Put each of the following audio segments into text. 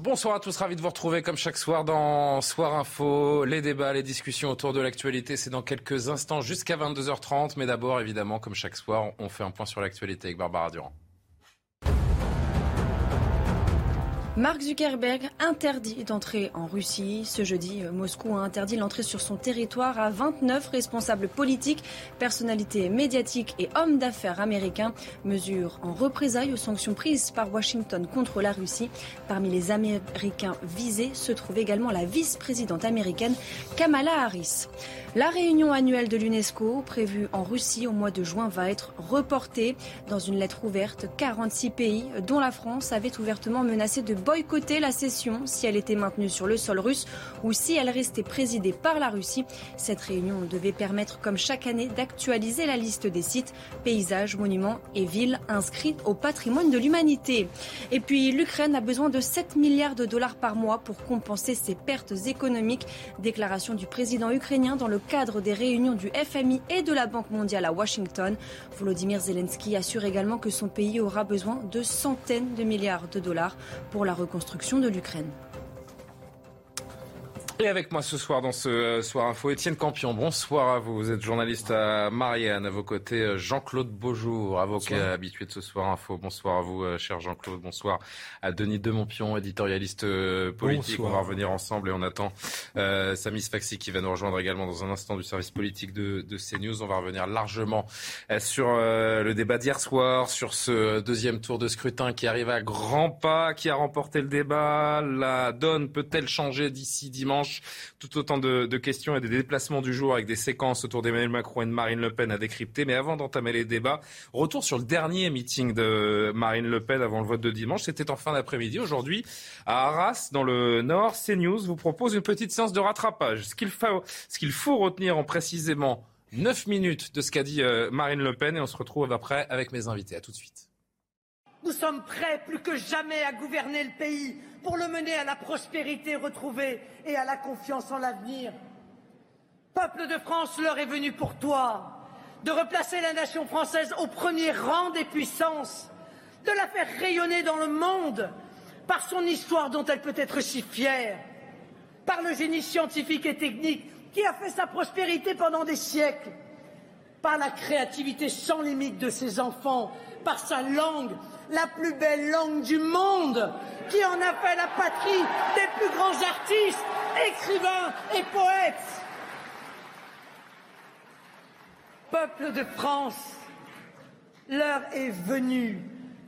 Bonsoir à tous, ravi de vous retrouver comme chaque soir dans Soir Info. Les débats, les discussions autour de l'actualité, c'est dans quelques instants jusqu'à 22h30. Mais d'abord, évidemment, comme chaque soir, on fait un point sur l'actualité avec Barbara Durand. Mark Zuckerberg interdit d'entrer en Russie. Ce jeudi, Moscou a interdit l'entrée sur son territoire à 29 responsables politiques, personnalités médiatiques et hommes d'affaires américains. Mesure en représailles aux sanctions prises par Washington contre la Russie. Parmi les Américains visés se trouve également la vice-présidente américaine Kamala Harris. La réunion annuelle de l'UNESCO, prévue en Russie au mois de juin, va être reportée. Dans une lettre ouverte, 46 pays, dont la France, avaient ouvertement menacé de boycotter la session si elle était maintenue sur le sol russe ou si elle restait présidée par la Russie. Cette réunion devait permettre, comme chaque année, d'actualiser la liste des sites, paysages, monuments et villes inscrits au patrimoine de l'humanité. Et puis, l'Ukraine a besoin de 7 milliards de dollars par mois pour compenser ses pertes économiques. Déclaration du président ukrainien dans le cadre des réunions du FMI et de la Banque mondiale à Washington. Volodymyr Zelensky assure également que son pays aura besoin de centaines de milliards de dollars pour la reconstruction de l'Ukraine. Et avec moi ce soir dans ce euh, Soir Info, Étienne Campion. Bonsoir à vous. Vous êtes journaliste à Marianne. À vos côtés, euh, Jean-Claude Beaujour, avocat habitué de ce Soir Info. Bonsoir à vous, euh, cher Jean-Claude. Bonsoir à Denis Demontpion, éditorialiste politique. On va revenir ensemble et on attend euh, Samis Faxi qui va nous rejoindre également dans un instant du service politique de, de CNews. On va revenir largement sur le débat d'hier soir, sur ce deuxième tour de scrutin qui arrive à grands pas, qui a remporté le débat. La donne peut-elle changer d'ici dimanche? Tout autant de, questions et des déplacements du jour avec des séquences autour d'Emmanuel Macron et de Marine Le Pen à décrypter. Mais avant d'entamer les débats, retour sur le dernier meeting de Marine Le Pen avant le vote de dimanche. C'était en fin d'après-midi. Aujourd'hui, à Arras, dans le Nord, CNews vous propose une petite séance de rattrapage. Ce qu'il faut, ce qu'il faut retenir en précisément 9 minutes de ce qu'a dit euh, Marine Le Pen et on se retrouve après avec mes invités. À tout de suite. Nous sommes prêts plus que jamais à gouverner le pays pour le mener à la prospérité retrouvée et à la confiance en l'avenir. Peuple de France, l'heure est venue pour toi de replacer la nation française au premier rang des puissances, de la faire rayonner dans le monde par son histoire dont elle peut être si fière, par le génie scientifique et technique qui a fait sa prospérité pendant des siècles, par la créativité sans limite de ses enfants, par sa langue la plus belle langue du monde, qui en a fait la patrie des plus grands artistes, écrivains et poètes. Peuple de France, l'heure est venue,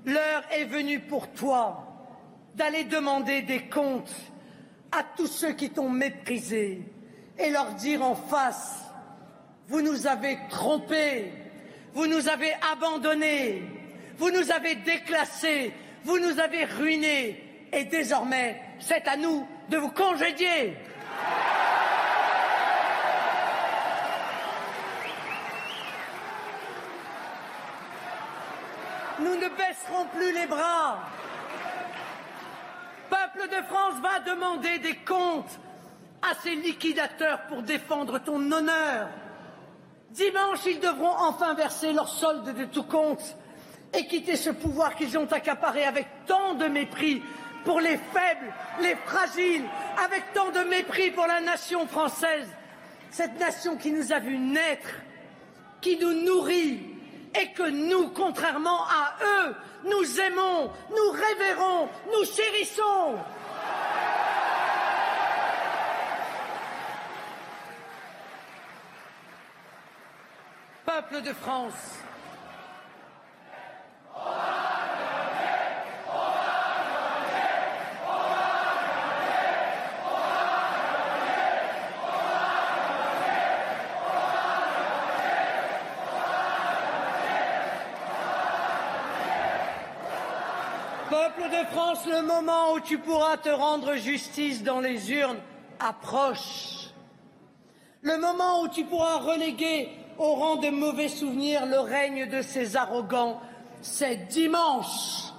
l'heure est venue pour toi d'aller demander des comptes à tous ceux qui t'ont méprisé et leur dire en face, vous nous avez trompés, vous nous avez abandonnés, vous nous avez déclassés, vous nous avez ruinés, et désormais, c'est à nous de vous congédier. Nous ne baisserons plus les bras. Peuple de France va demander des comptes à ces liquidateurs pour défendre ton honneur. Dimanche, ils devront enfin verser leur solde de tout compte et quitter ce pouvoir qu'ils ont accaparé avec tant de mépris pour les faibles, les fragiles, avec tant de mépris pour la nation française, cette nation qui nous a vus naître, qui nous nourrit et que nous, contrairement à eux, nous aimons, nous révérons, nous chérissons. Peuple de France, Peuple de France, le moment où tu pourras te rendre justice dans les urnes approche. Le moment où tu pourras reléguer au rang de mauvais souvenirs le règne de ces arrogants, c'est dimanche.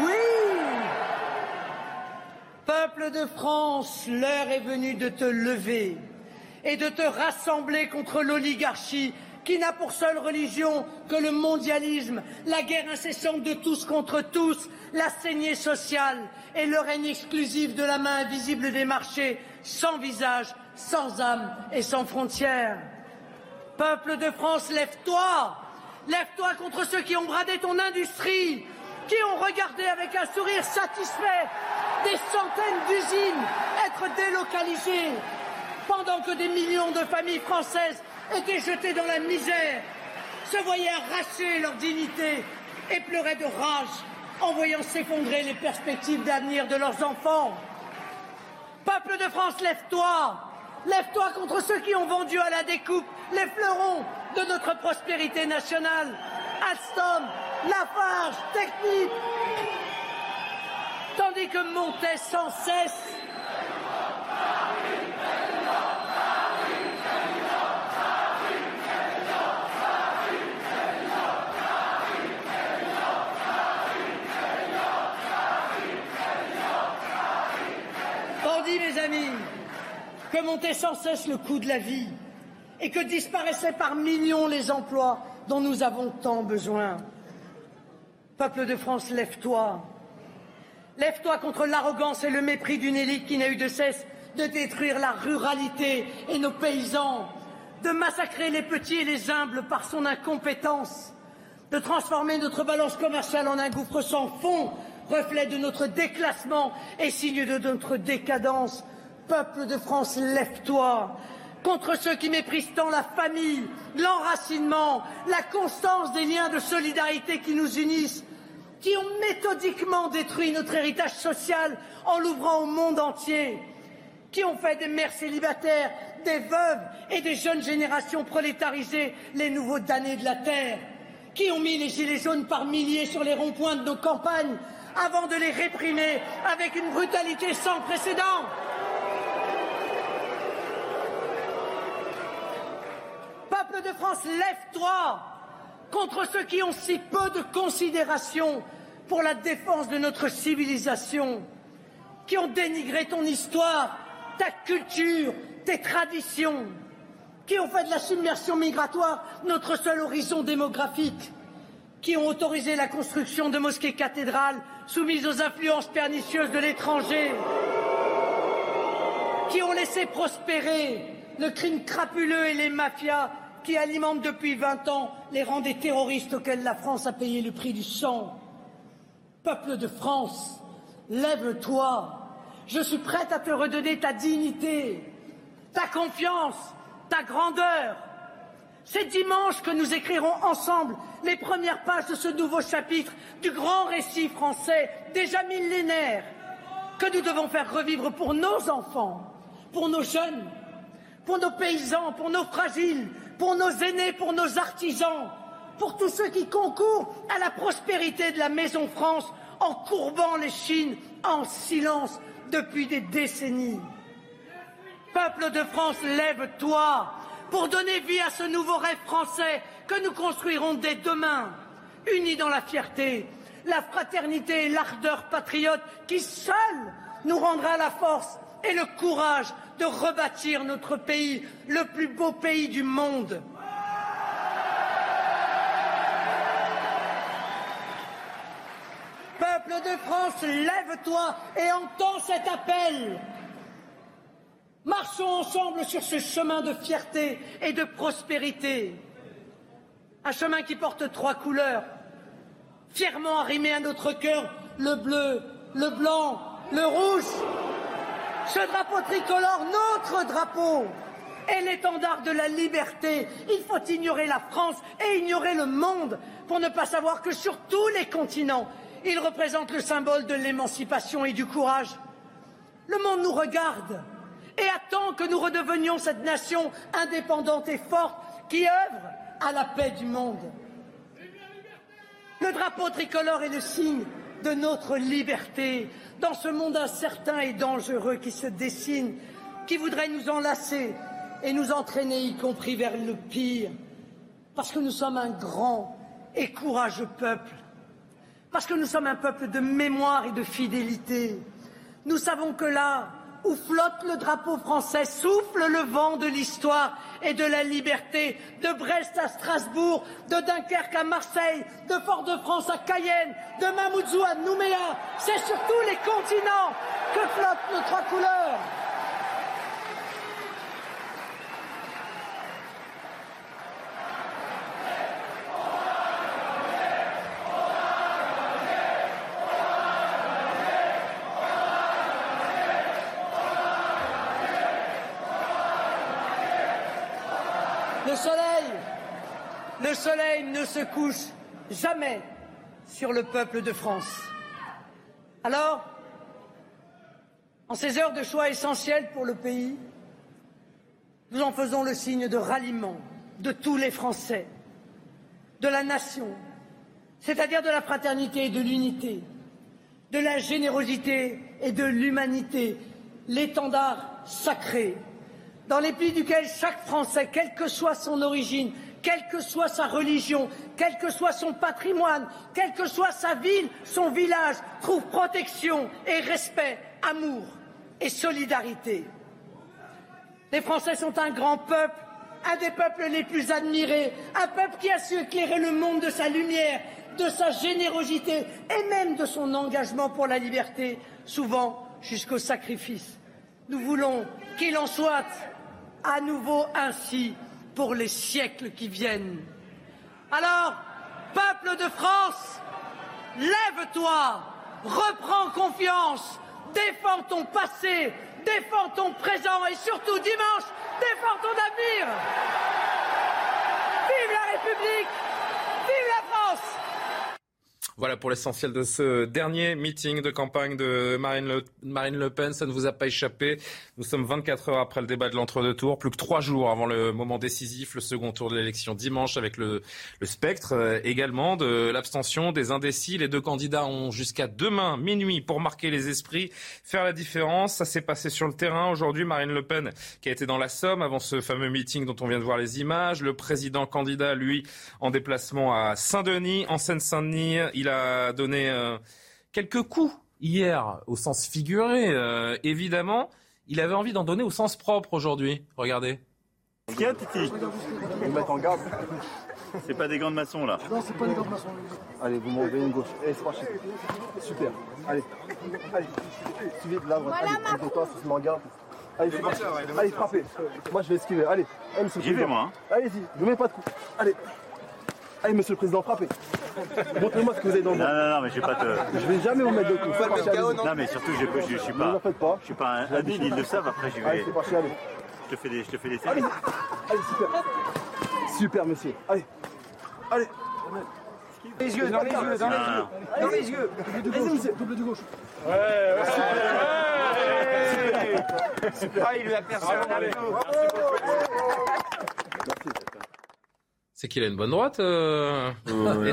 Oui Peuple de France, l'heure est venue de te lever et de te rassembler contre l'oligarchie qui n'a pour seule religion que le mondialisme, la guerre incessante de tous contre tous, la saignée sociale et le règne exclusif de la main invisible des marchés, sans visage, sans âme et sans frontières. Peuple de France, lève-toi Lève-toi contre ceux qui ont bradé ton industrie, qui ont regardé avec un sourire satisfait des centaines d'usines être délocalisées, pendant que des millions de familles françaises étaient jetées dans la misère, se voyaient arracher leur dignité et pleuraient de rage en voyant s'effondrer les perspectives d'avenir de leurs enfants. Peuple de France, lève-toi Lève-toi contre ceux qui ont vendu à la découpe les fleurons de notre prospérité nationale. Alstom, Lafarge, Technique. Tandis que montait sans cesse Tandis, mes amis, que montait sans cesse le coût de la vie et que disparaissaient par millions les emplois dont nous avons tant besoin. Peuple de France, lève-toi. Lève-toi contre l'arrogance et le mépris d'une élite qui n'a eu de cesse de détruire la ruralité et nos paysans, de massacrer les petits et les humbles par son incompétence, de transformer notre balance commerciale en un gouffre sans fond, reflet de notre déclassement et signe de notre décadence. Peuple de France, lève-toi contre ceux qui méprisent tant la famille, l'enracinement, la constance des liens de solidarité qui nous unissent, qui ont méthodiquement détruit notre héritage social en l'ouvrant au monde entier, qui ont fait des mères célibataires, des veuves et des jeunes générations prolétarisées les nouveaux damnés de la terre, qui ont mis les gilets jaunes par milliers sur les ronds-points de nos campagnes avant de les réprimer avec une brutalité sans précédent. De France, lève-toi contre ceux qui ont si peu de considération pour la défense de notre civilisation, qui ont dénigré ton histoire, ta culture, tes traditions, qui ont fait de la submersion migratoire notre seul horizon démographique, qui ont autorisé la construction de mosquées cathédrales soumises aux influences pernicieuses de l'étranger, qui ont laissé prospérer le crime crapuleux et les mafias qui alimentent depuis vingt ans les rangs des terroristes auxquels la France a payé le prix du sang. Peuple de France, lève-toi. Je suis prête à te redonner ta dignité, ta confiance, ta grandeur. C'est dimanche que nous écrirons ensemble les premières pages de ce nouveau chapitre du grand récit français, déjà millénaire, que nous devons faire revivre pour nos enfants, pour nos jeunes, pour nos paysans, pour nos fragiles, pour nos aînés, pour nos artisans, pour tous ceux qui concourent à la prospérité de la Maison France en courbant les chines en silence depuis des décennies. Peuple de France, lève-toi pour donner vie à ce nouveau rêve français que nous construirons dès demain, unis dans la fierté, la fraternité et l'ardeur patriote qui seul nous rendra la force et le courage de rebâtir notre pays, le plus beau pays du monde. Peuple de France, lève-toi et entends cet appel. Marchons ensemble sur ce chemin de fierté et de prospérité. Un chemin qui porte trois couleurs, fièrement arrimé à notre cœur le bleu, le blanc, le rouge. Ce drapeau tricolore, notre drapeau, est l'étendard de la liberté. Il faut ignorer la France et ignorer le monde pour ne pas savoir que sur tous les continents, il représente le symbole de l'émancipation et du courage. Le monde nous regarde et attend que nous redevenions cette nation indépendante et forte qui œuvre à la paix du monde. Le drapeau tricolore est le signe de notre liberté, dans ce monde incertain et dangereux qui se dessine, qui voudrait nous enlacer et nous entraîner, y compris vers le pire, parce que nous sommes un grand et courageux peuple, parce que nous sommes un peuple de mémoire et de fidélité. Nous savons que là où flotte le drapeau français, souffle le vent de l'histoire et de la liberté, de Brest à Strasbourg, de Dunkerque à Marseille, de Fort-de-France à Cayenne, de Mamoudzou à Nouméa. C'est sur tous les continents que flottent nos trois couleurs. Le soleil, le soleil ne se couche jamais sur le peuple de France. Alors, en ces heures de choix essentiels pour le pays, nous en faisons le signe de ralliement de tous les Français, de la nation, c'est-à-dire de la fraternité et de l'unité, de la générosité et de l'humanité, l'étendard sacré dans les pays duquel chaque Français, quelle que soit son origine, quelle que soit sa religion, quel que soit son patrimoine, quelle que soit sa ville, son village, trouve protection et respect, amour et solidarité. Les Français sont un grand peuple, un des peuples les plus admirés, un peuple qui a su éclairer le monde de sa lumière, de sa générosité et même de son engagement pour la liberté, souvent jusqu'au sacrifice. Nous voulons qu'il en soit à nouveau ainsi pour les siècles qui viennent. Alors, peuple de France, lève-toi, reprends confiance, défends ton passé, défends ton présent et surtout dimanche, défends ton avenir. Vive la République, voilà pour l'essentiel de ce dernier meeting de campagne de Marine Le, Pen. Ça ne vous a pas échappé. Nous sommes 24 heures après le débat de l'entre-deux tours, plus que trois jours avant le moment décisif, le second tour de l'élection dimanche avec le, le spectre euh, également de l'abstention des indécis. Les deux candidats ont jusqu'à demain minuit pour marquer les esprits, faire la différence. Ça s'est passé sur le terrain aujourd'hui. Marine Le Pen qui a été dans la Somme avant ce fameux meeting dont on vient de voir les images. Le président candidat, lui, en déplacement à Saint-Denis, en Seine-Saint-Denis il a donné euh, quelques coups hier au sens figuré, euh, évidemment. Il avait envie d'en donner au sens propre aujourd'hui. Regardez. A, Titi Vous mettre en garde. C'est pas des gants de maçon là. Non, c'est pas des gants de maçon. Allez, vous m'enlevez une gauche. Allez, c'est parti. Super. Allez. Allez. Suivez de là. Voilà, allez, toi, se met en garde. Allez, c'est parti. Allez, frappez. Moi, je vais esquiver. Allez. Allez, J'y vais, moi. Hein. Allez-y. Ne mets pas de coups. Allez. Allez, monsieur le président, frappez. Montrez-moi ce que vous avez dans le Non, non, non, mais j'ai pas de. Je vais jamais vous mettre de coups. Non, mais surtout, je, je, je suis pas. Ne faites pas. Je suis pas un habile, ils le savent. Après, je vais. Allez, c'est parti, allez. Je te fais des, je te fais des Allez, allez, super. Super, monsieur. Allez. Allez. Les yeux, dans les yeux, dans les yeux. Dans les yeux. Double du gauche. Double du gauche. Ouais, ouais. Super. Ah, il lui a personne. C'est qu'il a une bonne droite, euh,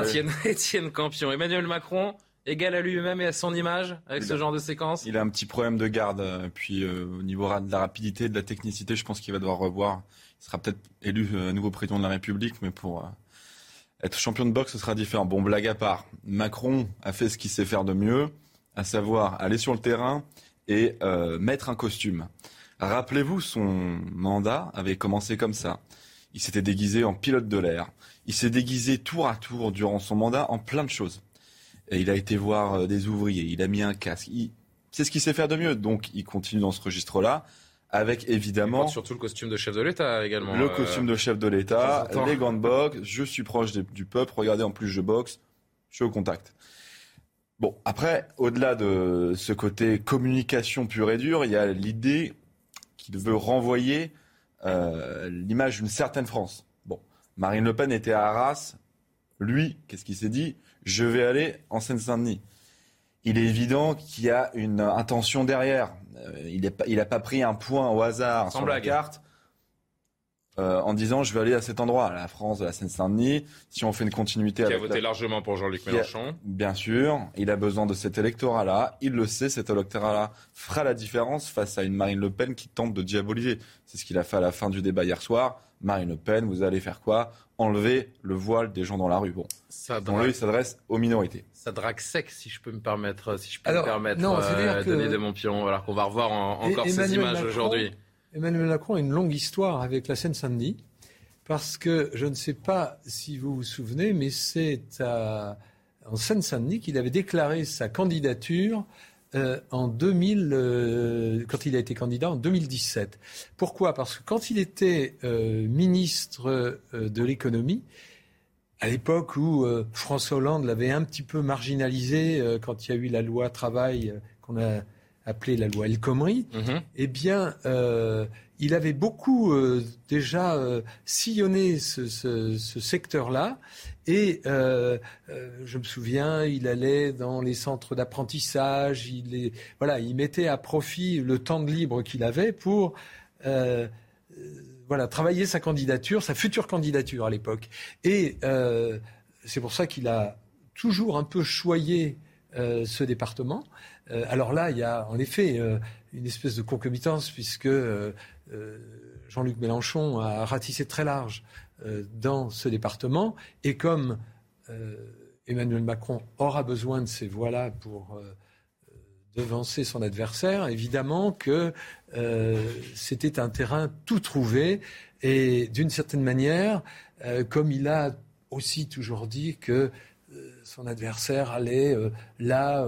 Étienne, Étienne Campion. Emmanuel Macron, égal à lui-même et à son image avec il ce a, genre de séquence Il a un petit problème de garde. Puis euh, au niveau de la rapidité, de la technicité, je pense qu'il va devoir revoir. Il sera peut-être élu euh, nouveau président de la République, mais pour euh, être champion de boxe, ce sera différent. Bon, blague à part. Macron a fait ce qu'il sait faire de mieux, à savoir aller sur le terrain et euh, mettre un costume. Rappelez-vous, son mandat avait commencé comme ça. Il s'était déguisé en pilote de l'air. Il s'est déguisé tour à tour durant son mandat en plein de choses. Et il a été voir des ouvriers, il a mis un casque. Il... C'est ce qu'il sait faire de mieux. Donc il continue dans ce registre-là, avec évidemment... surtout le costume de chef de l'État également. Le euh... costume de chef de l'État, les gants de boxe, je suis proche des, du peuple, regardez en plus je boxe, je suis au contact. Bon, après, au-delà de ce côté communication pure et dure, il y a l'idée qu'il veut renvoyer euh, l'image d'une certaine France. Bon, Marine Le Pen était à Arras. Lui, qu'est-ce qu'il s'est dit? Je vais aller en Seine-Saint-Denis. Il est évident qu'il y a une intention derrière. Euh, il n'a pas pris un point au hasard Sans sur blague. la carte. Euh, en disant je vais aller à cet endroit, à la France, de la Seine-Saint-Denis. Si on fait une continuité qui a voté largement pour Jean-Luc Mélenchon. Bien sûr, il a besoin de cet électorat-là. Il le sait, cet électorat-là fera la différence face à une Marine Le Pen qui tente de diaboliser. C'est ce qu'il a fait à la fin du débat hier soir. Marine Le Pen, vous allez faire quoi? Enlever le voile des gens dans la rue. Bon, ça drague, il s'adresse aux minorités. Ça drague sec, si je peux me permettre, si je peux me permettre, non, euh, Montpion, alors qu'on va revoir encore ces images aujourd'hui. Emmanuel Macron a une longue histoire avec la Seine-Saint-Denis, parce que je ne sais pas si vous vous souvenez, mais c'est en Seine-Saint-Denis qu'il avait déclaré sa candidature euh, en 2000, euh, quand il a été candidat en 2017. Pourquoi? Parce que quand il était euh, ministre de l'économie, à l'époque où François Hollande l'avait un petit peu marginalisé quand il y a eu la loi travail qu'on a appelée la loi El Khomri, mhm. eh bien, euh, il avait beaucoup euh, déjà euh, sillonné ce, ce, ce secteur-là. Et je me souviens, il allait dans les centres d'apprentissage, il, est, voilà, il mettait à profit le temps de libre qu'il avait pour voilà, travailler sa candidature, sa future candidature à l'époque. Et c'est pour ça qu'il a toujours un peu choyé ce département. Euh, alors là, il y a en effet euh, une espèce de concomitance puisque euh, Jean-Luc Mélenchon a ratissé très large dans ce département. Et comme Emmanuel Macron aura besoin de ces voix-là pour devancer son adversaire, évidemment que c'était un terrain tout trouvé. Et d'une certaine manière, comme il a aussi toujours dit que son adversaire allait là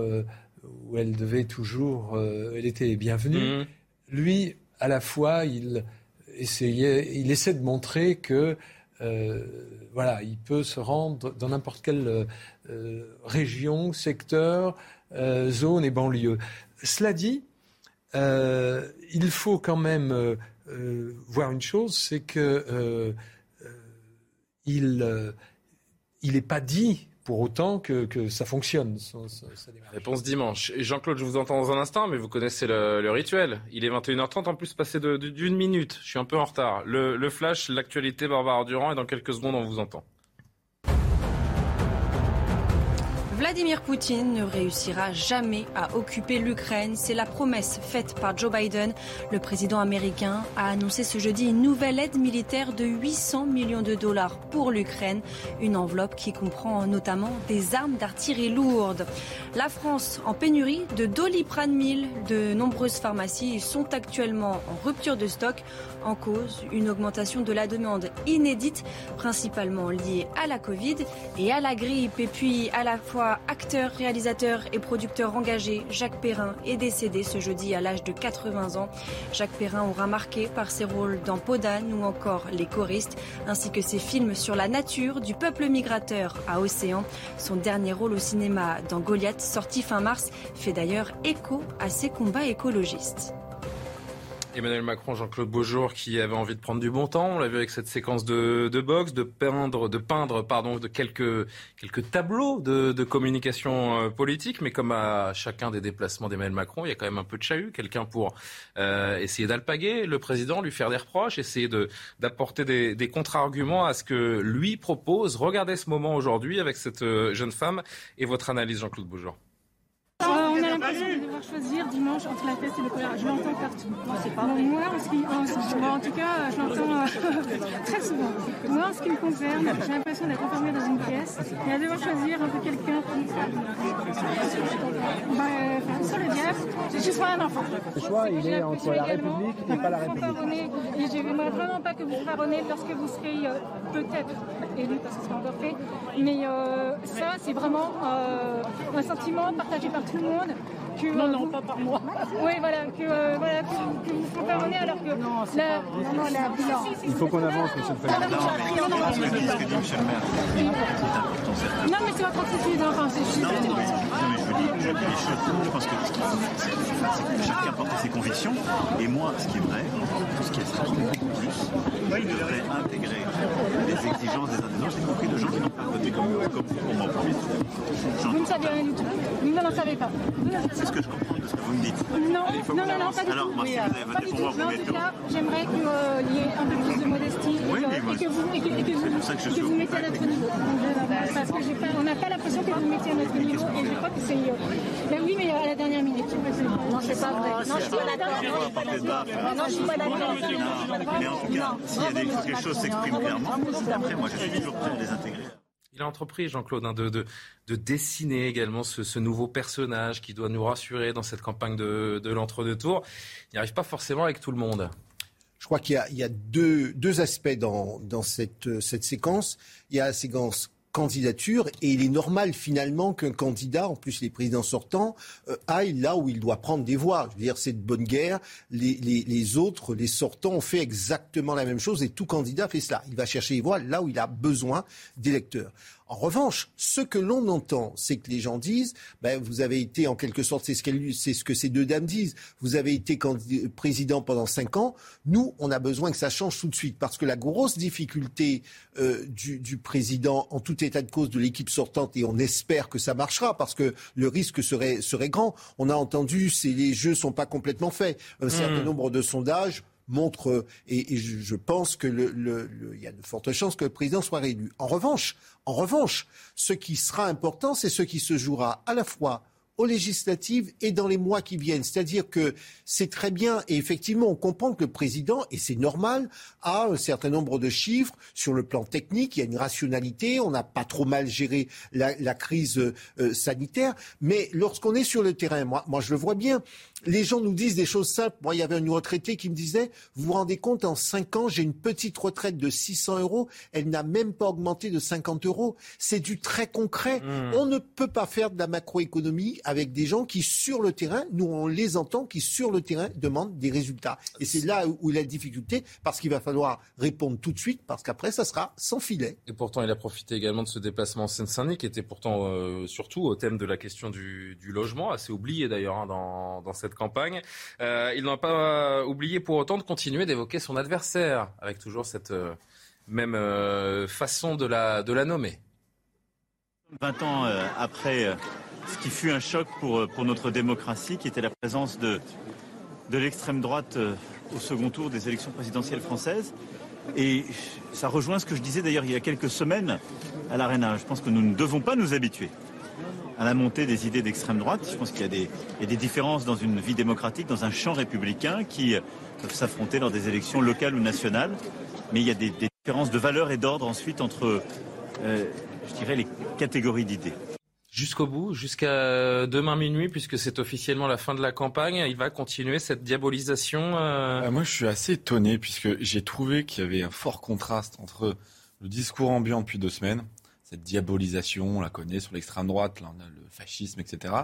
où elle devait toujours, euh, elle était bienvenue. Mhm. Lui, à la fois, il essayait, il essaie de montrer que euh, voilà, il peut se rendre dans n'importe quelle euh, région, secteur, zone et banlieue. Cela dit, il faut quand même voir une chose, c'est que il il n'est pas dit pour autant que, ça fonctionne. Réponse dimanche. Jean-Claude, je vous entends dans un instant, mais vous connaissez le, rituel. Il est 21h30, en plus passé d'une minute. Je suis un peu en retard. Le, le flash, l'actualité, Barbara Durand, et dans quelques secondes, on vous entend. Vladimir Poutine ne réussira jamais à occuper l'Ukraine. C'est la promesse faite par Joe Biden. Le président américain a annoncé ce jeudi une nouvelle aide militaire de 800 millions de dollars pour l'Ukraine. Une enveloppe qui comprend notamment des armes d'artillerie lourde. La France en pénurie de doliprane 1000. De nombreuses pharmacies sont actuellement en rupture de stock. En cause, une augmentation de la demande inédite, principalement liée à la Covid et à la grippe. Et puis à la fois acteur, réalisateur et producteur engagé, Jacques Perrin est décédé ce jeudi à l'âge de 80 ans. Jacques Perrin aura marqué par ses rôles dans Podane ou encore Les choristes, ainsi que ses films sur la nature du peuple migrateur à Océan. Son dernier rôle au cinéma dans Goliath, sorti fin mars, fait d'ailleurs écho à ses combats écologistes. Emmanuel Macron, Jean-Claude Beaujour, qui avait envie de prendre du bon temps. On l'a vu avec cette séquence de, de boxe, de peindre, de peindre, pardon, de quelques quelques tableaux de, de communication euh, politique. Mais comme à chacun des déplacements d'Emmanuel Macron, il y a quand même un peu de chahut, quelqu'un pour euh, essayer d'alpaguer le président, lui faire des reproches, essayer de d'apporter des, des contre-arguments à ce que lui propose. Regardez ce moment aujourd'hui avec cette euh, jeune femme et votre analyse, Jean-Claude Beaujour on a l'impression de devoir choisir dimanche entre la peste et le choléra. Je l'entends partout. moi, en, ce qui, en, tout cas, je l'entends euh, très souvent. Moi, en ce qui me concerne, j'ai l'impression d'être enfermée dans une pièce et à devoir choisir entre quelqu'un qui. Bah, euh, sur le diable, je suis soit un enfant. Le choix, il est entre la République et pas la République. Et je n'aimerais vraiment pas que vous faronnez lorsque vous serez euh, peut-être élu, parce que c'est encore fait. Mais ça, c'est vraiment un sentiment partagé par tout le monde que, non, non, pas par moi. Oui, voilà, que, euh, voilà, que, que vous comprenez alors que non, la, non, la bilan. Il faut qu'on avance, monsieur le Président. Non, non, non, non, mais c'est votre attitude, enfin, c'est juste. Non, non, mais je, je pense que ce qu'il faut, c'est que chacun porte ses convictions. Et moi, ce qui est vrai, tout ce qui est beaucoup plus, il devrait intégrer les exigences des uns des autres, y compris de gens qui n'ont pas voté comme, comme pour moi. Vous ne savez rien du tout. Vous ne le savez pas. C'est ce que je comprends de ce que vous me dites. Non, non, non, non, pas du Alors, tout. Marcel, vous avez voté pour moi au Mais en tout cas, j'aimerais qu'il y ait un peu plus de modestie et que- moi, et que vous, et que, et que vous, c'est pour ça que je et que suis vous au mettiez à notre niveau. Parce que j'ai pas, on n'a pas l'impression que vous mettiez à notre niveau et je crois que c'est. euh, Ben oui, mais à la dernière minute. Non, c'est pas vrai. Non, je suis pas d'accord. Non, je suis pas d'accord. Mais en tout cas, s'il y a des, faut que les choses s'expriment clairement, après, moi, je suis toujours prêt à les intégrer. Il a entrepris, Jean-Claude, hein, de, de, de dessiner également ce, ce nouveau personnage qui doit nous rassurer dans cette campagne de, de l'entre-deux tours. Il n'y arrive pas forcément avec tout le monde. Je crois qu'il y a, il y a deux, deux aspects dans, dans cette, cette séquence. Il y a la séquence candidature et il est normal finalement qu'un candidat, en plus les présidents sortants, euh, aille là où il doit prendre des voix. Je veux dire, c'est de bonne guerre. Les, les, les autres, les sortants, ont fait exactement la même chose et tout candidat fait cela. Il va chercher les voix là où il a besoin d'électeurs. En revanche, ce que l'on entend, c'est que les gens disent, ben, vous avez été en quelque sorte, c'est ce, qu'elle- c'est ce que ces deux dames disent, vous avez été président pendant cinq ans, nous, on a besoin que ça change tout de suite, parce que la grosse difficulté euh, du, du président, en tout état de cause, de l'équipe sortante, et on espère que ça marchera, parce que le risque serait, serait grand. On a entendu, c'est les jeux sont pas complètement faits. Un certain nombre de sondages montrent, euh, et, je, pense que le, le- le- il y a de fortes chances que le président soit réélu. En revanche, en revanche, ce qui sera important, c'est ce qui se jouera à la fois aux législatives et dans les mois qui viennent. C'est-à-dire que c'est très bien, et effectivement, on comprend que le président, et c'est normal, a un certain nombre de chiffres sur le plan technique, il y a une rationalité, on n'a pas trop mal géré la, la crise euh, sanitaire, mais lorsqu'on est sur le terrain, moi, moi je le vois bien, les gens nous disent des choses simples. Moi, il y avait un retraité qui me disait, vous vous rendez compte, en 5 ans, j'ai une petite retraite de 600 euros, elle n'a même pas augmenté de 50 euros. C'est du très concret. On ne peut pas faire de la macroéconomie avec des gens qui, sur le terrain, nous on les entend, qui, sur le terrain, demandent des résultats. Et c'est là où a la difficulté, parce qu'il va falloir répondre tout de suite, parce qu'après, ça sera sans filet. Et pourtant, il a profité également de ce déplacement en Seine-Saint-Denis, qui était pourtant euh, surtout au thème de la question du, logement, assez oublié d'ailleurs hein, dans, cette campagne. Euh, il n'a pas oublié pour autant de continuer d'évoquer son adversaire, avec toujours cette euh, même façon de la nommer. 20 ans euh, après euh, ce qui fut un choc pour, euh, pour notre démocratie, qui était la présence de, de l'extrême droite au second tour des élections présidentielles françaises. Et ça rejoint ce que je disais d'ailleurs il y a quelques semaines à l'Arena. Je pense que nous ne devons pas nous habituer à la montée des idées d'extrême droite. Je pense qu'il y, a des- il y a des différences dans une vie démocratique, dans un champ républicain qui peuvent s'affronter lors des élections locales ou nationales. Mais il y a des, des différences de valeur et d'ordre ensuite entre, euh, je dirais, les catégories d'idées. Jusqu'au bout, jusqu'à demain minuit, puisque c'est officiellement la fin de la campagne, il va continuer cette diabolisation. euh, Euh, moi, je suis assez étonné puisque j'ai trouvé qu'il y avait un fort contraste entre le discours ambiant depuis deux semaines, cette diabolisation, on la connaît sur l'extrême droite, là on a le fascisme, etc.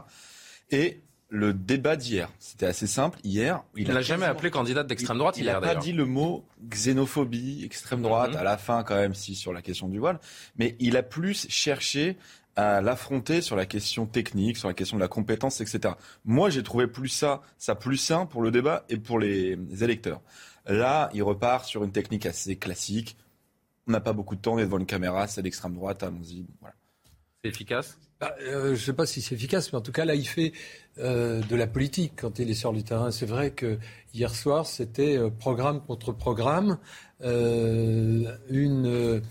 Et le débat d'hier, c'était assez simple. Hier, Il l'a jamais appelé candidat d'extrême droite Il n'a pas dit le mot xénophobie, extrême droite, Mhm. à la fin quand même, si sur la question du voile. Mais il a plus cherché à l'affronter sur la question technique, sur la question de la compétence, etc. Moi, j'ai trouvé plus ça, ça plus sain pour le débat et pour les électeurs. Là, il repart sur une technique assez classique. On n'a pas beaucoup de temps, on est devant une caméra, c'est l'extrême droite, allons-y. Voilà. C'est efficace? Bah, euh, je ne sais pas si c'est efficace, mais en tout cas, là, il fait euh, de la politique quand il est sur le terrain. C'est vrai que hier soir, c'était euh, programme contre programme. Euh, une,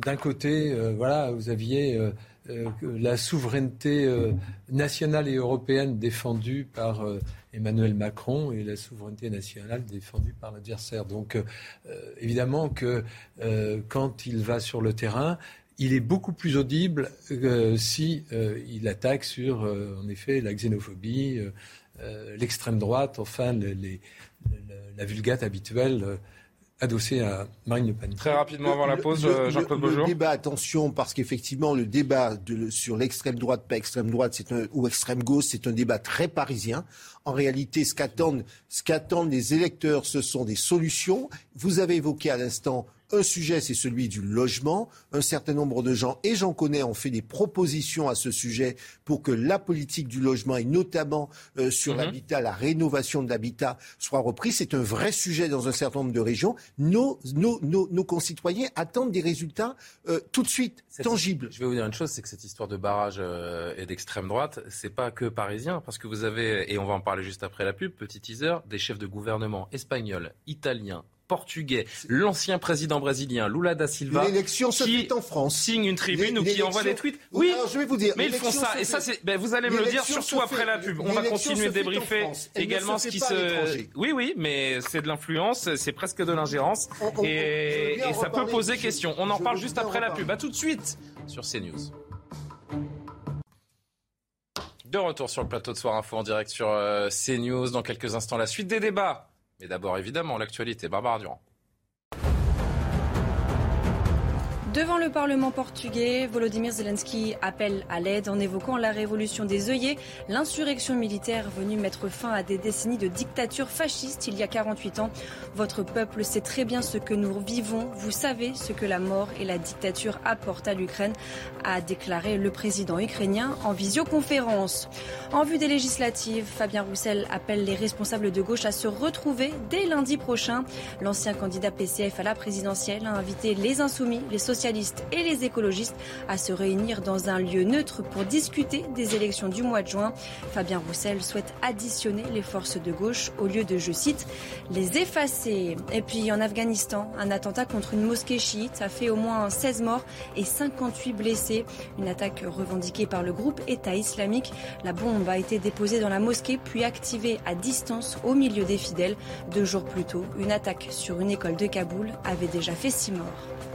d'un côté, voilà, vous aviez la souveraineté nationale et européenne défendue par Emmanuel Macron et la souveraineté nationale défendue par l'adversaire. Donc, évidemment que quand il va sur le terrain, il est beaucoup plus audible euh, si euh, il attaque sur, euh, en effet, la xénophobie, euh, euh, l'extrême droite, enfin, les- les- le- la vulgate habituelle euh, adossée à Marine Le Pen. Très rapidement avant la pause, Le- euh, le- Jean-Claude le Beaujour. débat, attention, parce qu'effectivement, le débat de- sur l'extrême droite, pas extrême droite, c'est un, ou extrême gauche, c'est un débat très parisien. En réalité, ce qu'attendent, ce qu'attendent les électeurs, ce sont des solutions. Vous avez évoqué à l'instant Un sujet, c'est celui du logement. Un certain nombre de gens, et j'en connais, ont fait des propositions à ce sujet pour que la politique du logement, et notamment euh, sur Mhm. l'habitat, la rénovation de l'habitat, soit reprise. C'est un vrai sujet dans un certain nombre de régions. Nos, nos, nos, nos concitoyens attendent des résultats euh, tout de suite, Cette- tangibles. Je vais vous dire une chose, c'est que cette histoire de barrage euh, et d'extrême droite, c'est pas que parisien, parce que vous avez, et on va en parler juste après la pub, petit teaser, des chefs de gouvernement espagnols, italiens, portugais, l'ancien président brésilien Lula da Silva, L'élection se qui fait en France. signe une tribune ou qui envoie des tweets. Oui, Alors, je vais vous dire. mais ils font ça. Et ça, c'est. Ben, vous allez me le dire surtout après fait- la pub. On va continuer de débriefer également ce qui se. Oui, oui, mais c'est de l'influence, c'est presque de l'ingérence, On- on- et, et ça peut poser question. On en parle juste après la pub. À tout de suite sur CNews. De retour sur le plateau de Soir Info en direct sur euh, CNews. Dans quelques instants, la suite des débats. Mais d'abord, évidemment, l'actualité. Barbara Durand. Devant le Parlement portugais, Volodymyr Zelensky appelle à l'aide en évoquant la révolution des œillets, l'insurrection militaire venue mettre fin à des décennies de dictature fasciste il y a 48 ans. Votre peuple sait très bien ce que nous vivons, vous savez ce que la mort et la dictature apportent à l'Ukraine, a déclaré le président ukrainien en visioconférence. En vue des législatives, Fabien Roussel appelle les responsables de gauche à se retrouver dès lundi prochain. L'ancien candidat PCF à la présidentielle a invité les insoumis, les socialistes et les écologistes à se réunir dans un lieu neutre pour discuter des élections du mois de juin. Fabien Roussel souhaite additionner les forces de gauche au lieu de, je cite, les effacer. Et puis en Afghanistan, un attentat contre une mosquée chiite a fait au moins 16 morts et 58 blessés. Une attaque revendiquée par le groupe État islamique. La bombe a été déposée dans la mosquée puis activée à distance au milieu des fidèles. Deux jours plus tôt, une attaque sur une école de Kaboul avait déjà fait six morts.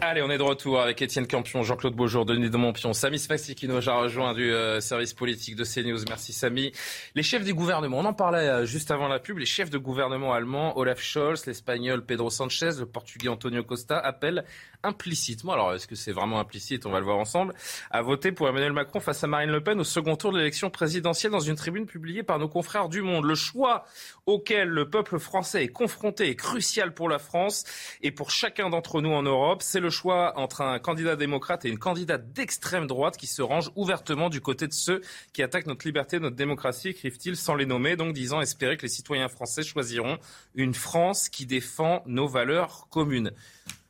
Allez, on est de retour avec Étienne Campion, Jean-Claude Beaujour, Denis de Montpion, Samy Sfaxi qui nous a rejoint du euh, service politique de CNews. Merci Samy. Les chefs du gouvernement, on en parlait euh, juste avant la pub, les chefs de gouvernement allemands, Olaf Scholz, l'espagnol Pedro Sanchez, le portugais Antonio Costa appellent implicitement, alors est-ce que c'est vraiment implicite, on va le voir ensemble, à voter pour Emmanuel Macron face à Marine Le Pen au second tour de l'élection présidentielle dans une tribune publiée par nos confrères du Monde. Le choix auquel le peuple français est confronté est crucial pour la France et pour chacun d'entre nous en Europe. C'est le choix entre un candidat démocrate et une candidate d'extrême droite qui se range ouvertement du côté de ceux qui attaquent notre liberté, notre démocratie, écrivent-ils sans les nommer, donc disant espérer que les citoyens français choisiront une France qui défend nos valeurs communes.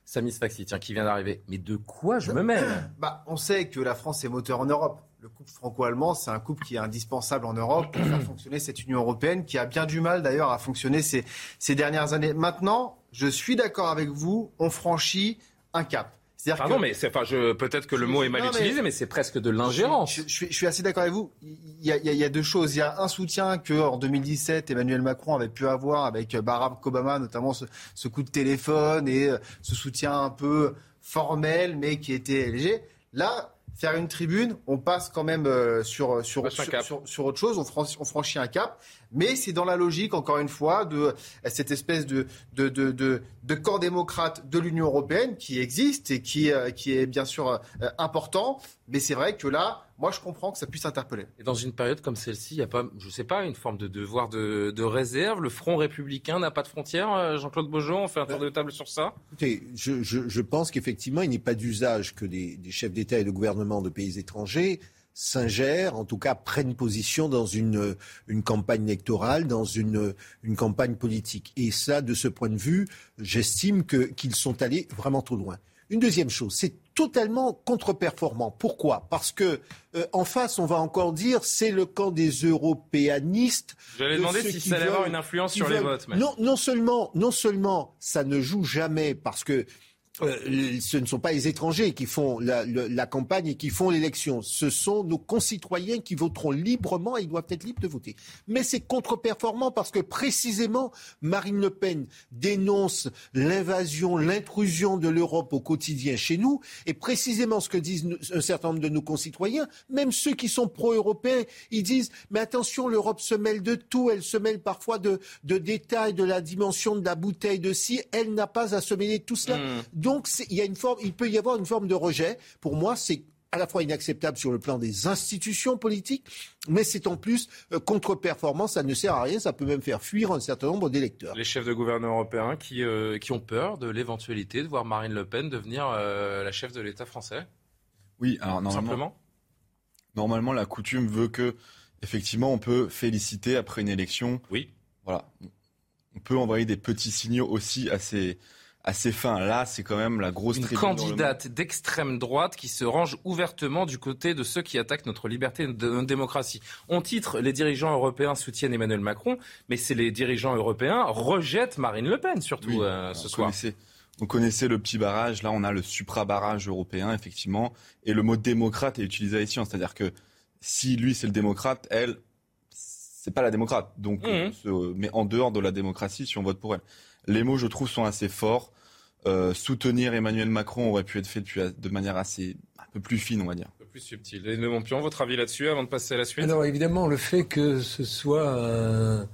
Samy Sfaxi, tiens, qui vient d'arriver. Mais de quoi je me mêle? Bah, on sait que la France est moteur en Europe. Le couple franco-allemand, c'est un couple qui est indispensable en Europe pour faire fonctionner cette Union européenne, qui a bien du mal d'ailleurs à fonctionner ces, ces dernières années. Maintenant, je suis d'accord avec vous, on franchit un cap. C'est-à-dire Pardon, que- mais c'est, enfin, je, peut-être que le mot est mal Non, utilisé, mais c'est presque de l'ingérence. Je, je suis, je suis assez d'accord avec vous. Il y, a, il y a- il y a deux choses. Il y a un soutien que en 2017 Emmanuel Macron avait pu avoir avec euh, Barack Obama, notamment ce, ce coup de téléphone et euh, ce soutien un peu formel, mais qui était léger. Là, faire une tribune, on passe quand même euh, sur, sur, sur, cap. sur- sur autre chose. On, franchit- on franchit un cap, mais c'est dans la logique, encore une fois, de cette espèce de, de, de, de, de corps démocrate de l'Union européenne qui existe et qui, euh, qui est bien sûr euh, important. Mais c'est vrai que là, moi, je comprends que ça puisse interpeller. Et dans une période comme celle-ci, il n'y a pas, je sais pas, une forme de devoir de, de réserve. Le Front républicain n'a pas de frontières. euh, Jean-Claude Beaujean, on fait un tour de table sur ça. Écoutez, je, je- je pense qu'effectivement, il n'est pas d'usage que des, des chefs d'État et de gouvernement de pays étrangers s'ingèrent, en tout cas prennent position dans une, une campagne électorale, dans une, une campagne politique. Et ça, de ce point de vue, j'estime que, qu'ils sont allés vraiment trop loin. Une deuxième chose, c'est totalement contre-performant. Pourquoi? Parce que euh, en face, on va encore dire c'est le camp des européanistes. J'allais de demander si ça allait avoir une influence sur les veulent- votes. mais- Non, non seulement, non seulement ça ne joue jamais parce que euh, ce ne sont pas les étrangers qui font la, campagne et qui font l'élection. Ce sont nos concitoyens qui voteront librement et ils doivent être libres de voter. Mais c'est contre-performant parce que précisément Marine Le Pen dénonce l'invasion, l'intrusion de l'Europe au quotidien chez nous et précisément ce que disent un certain nombre de nos concitoyens, même ceux qui sont pro-européens, ils disent mais attention, l'Europe se mêle de tout, elle se mêle parfois de, de détails, de la dimension de la bouteille de ci, elle n'a pas à se mêler de tout cela. Hmm. Donc il y a une forme, il peut y avoir une forme de rejet. Pour moi, c'est à la fois inacceptable sur le plan des institutions politiques, mais c'est en plus euh, contre-performance, ça ne sert à rien, ça peut même faire fuir un certain nombre d'électeurs. Les chefs de gouvernement européens qui, euh, qui ont peur de l'éventualité de voir Marine Le Pen devenir euh, la chef de l'État français Oui, alors normalement, Simplement normalement la coutume veut que effectivement on peut féliciter après une élection. Oui. Voilà. On peut envoyer des petits signaux aussi assez assez fins. Là, c'est quand même la grosse Une candidate d'extrême droite qui se range ouvertement du côté de ceux qui attaquent notre liberté de notre démocratie. On titre les dirigeants européens soutiennent Emmanuel Macron, mais c'est les dirigeants européens rejettent Marine Le Pen surtout Oui, euh, ce on soir. connaissait- on connaissait le petit barrage, là on a le supra-barrage européen, effectivement, et le mot démocrate est utilisé ici, c'est-à-dire que si lui c'est le démocrate, elle, c'est pas la démocrate, donc on se met en dehors de la démocratie si on vote pour elle. Les mots, je trouve, sont assez forts. Euh, soutenir Emmanuel Macron aurait pu être fait depuis, de manière assez, un peu plus fine, on va dire. Un peu plus subtil. Et Le Montpion, votre avis là-dessus avant de passer à la suite Alors évidemment, le fait que ce soit un-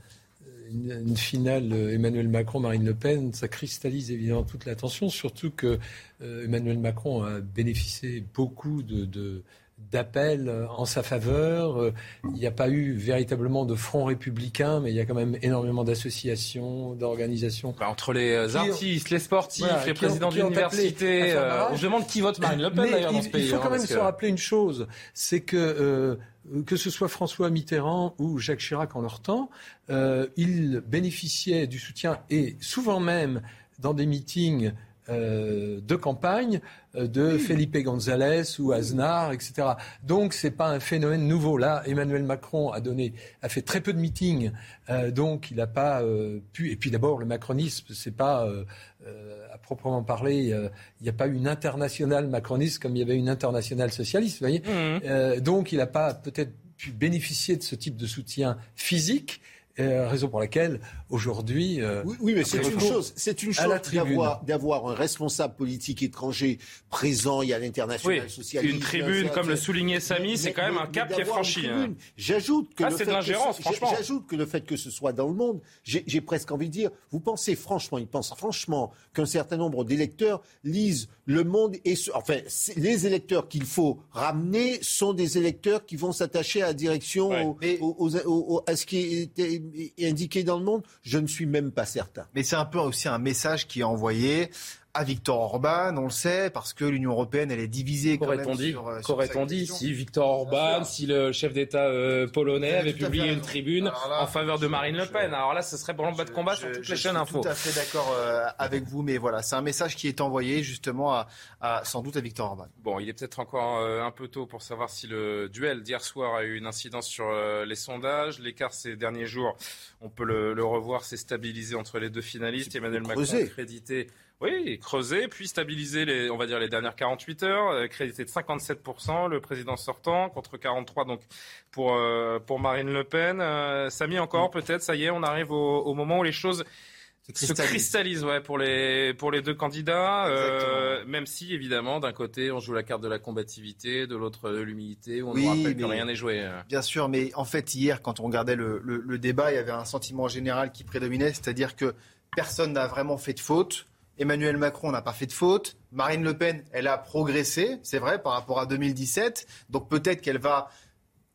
une, une finale Emmanuel Macron-Marine Le Pen, ça cristallise évidemment toute l'attention, surtout que euh, Emmanuel Macron a bénéficié beaucoup de, de- d'appels euh, en sa faveur. Euh, Il n'y a pas eu véritablement de front républicain, mais il y a quand même énormément d'associations, d'organisations. Bah, entre les euh, ont- artistes, les sportifs, Voilà, les présidents d'université, euh, on se demande qui vote Marine Le Pen d'ailleurs dans ce pays. il faut hein, quand même se que- rappeler une chose, c'est que euh, que ce soit François Mitterrand ou Jacques Chirac en leur temps, euh, ils bénéficiaient du soutien et souvent même dans des meetings euh, de campagne euh, de Felipe González ou Aznar, etc. Donc c'est pas un phénomène nouveau. Là, Emmanuel Macron a donné, a fait très peu de meetings, euh, donc il n'a pas euh, pu. Et puis d'abord, le macronisme, c'est pas à proprement parler, il n'y a pas une internationale macroniste comme il y avait une internationale socialiste, vous voyez. Euh, donc il n'a pas peut-être pu bénéficier de ce type de soutien physique. Euh, raison pour laquelle aujourd'hui. euh, Oui, oui, mais c'est une chose, c'est une chose d'avoir, d'avoir un responsable politique étranger présent. Il y a l'international Oui, socialiste. une tribune, comme le soulignait Samy, c'est quand même un cap qui est franchi. hein. J'ajoute que Ah, le c'est de fait que l'ingérence, ce- franchement. J'ajoute que le fait que ce soit dans le monde, j'ai j'ai presque envie de dire, vous pensez franchement, ils pensent franchement qu'un certain nombre d'électeurs lisent Le Monde et ce- enfin les électeurs qu'il faut ramener sont des électeurs qui vont s'attacher à la direction au- au- aux- aux- aux- à ce qui est indiqué dans le Monde. Je ne suis même pas certain. Mais c'est un peu aussi un message qui est envoyé à Victor Orban, on le sait, parce que l'Union européenne, elle est divisée Qu'aurait-on dit, sur, euh, sur qu'aurait-on dit si Victor Orban, si le chef d'État euh, polonais avait publié une tribune là, en faveur de Marine Le Pen Alors là, ce serait pour bas de combat sur Je- toutes je les chaînes suis info. tout à fait d'accord euh, avec vous, mais voilà, c'est un message qui est envoyé justement à, à- sans doute à Victor Orban. Bon, il est peut-être encore euh, un peu tôt pour savoir si le duel d'hier soir a eu une incidence sur les sondages. L'écart ces derniers jours, on peut le, le revoir, s'est stabilisé entre les deux finalistes. Emmanuel Macron creuser. crédité, oui, creuser, puis stabiliser les, on va dire les dernières 48 heures, euh, crédité de 57%, le président sortant contre 43 donc pour euh, pour Marine Le Pen. Euh, Samy encore peut-être, ça y est, on arrive au, au moment où les choses se cristallise. cristallise ouais, pour, les, pour les deux candidats, euh, même si évidemment d'un côté on joue la carte de la combativité, de l'autre de l'humilité, où on Oui, nous rappelle que rien n'est joué. Bien sûr, mais en fait, hier, quand on regardait le, le- le débat, il y avait un sentiment général qui prédominait, c'est-à-dire que personne n'a vraiment fait de faute. Emmanuel Macron n'a pas fait de faute. Marine Le Pen, elle a progressé, c'est vrai, par rapport à 2017. Donc peut-être qu'elle va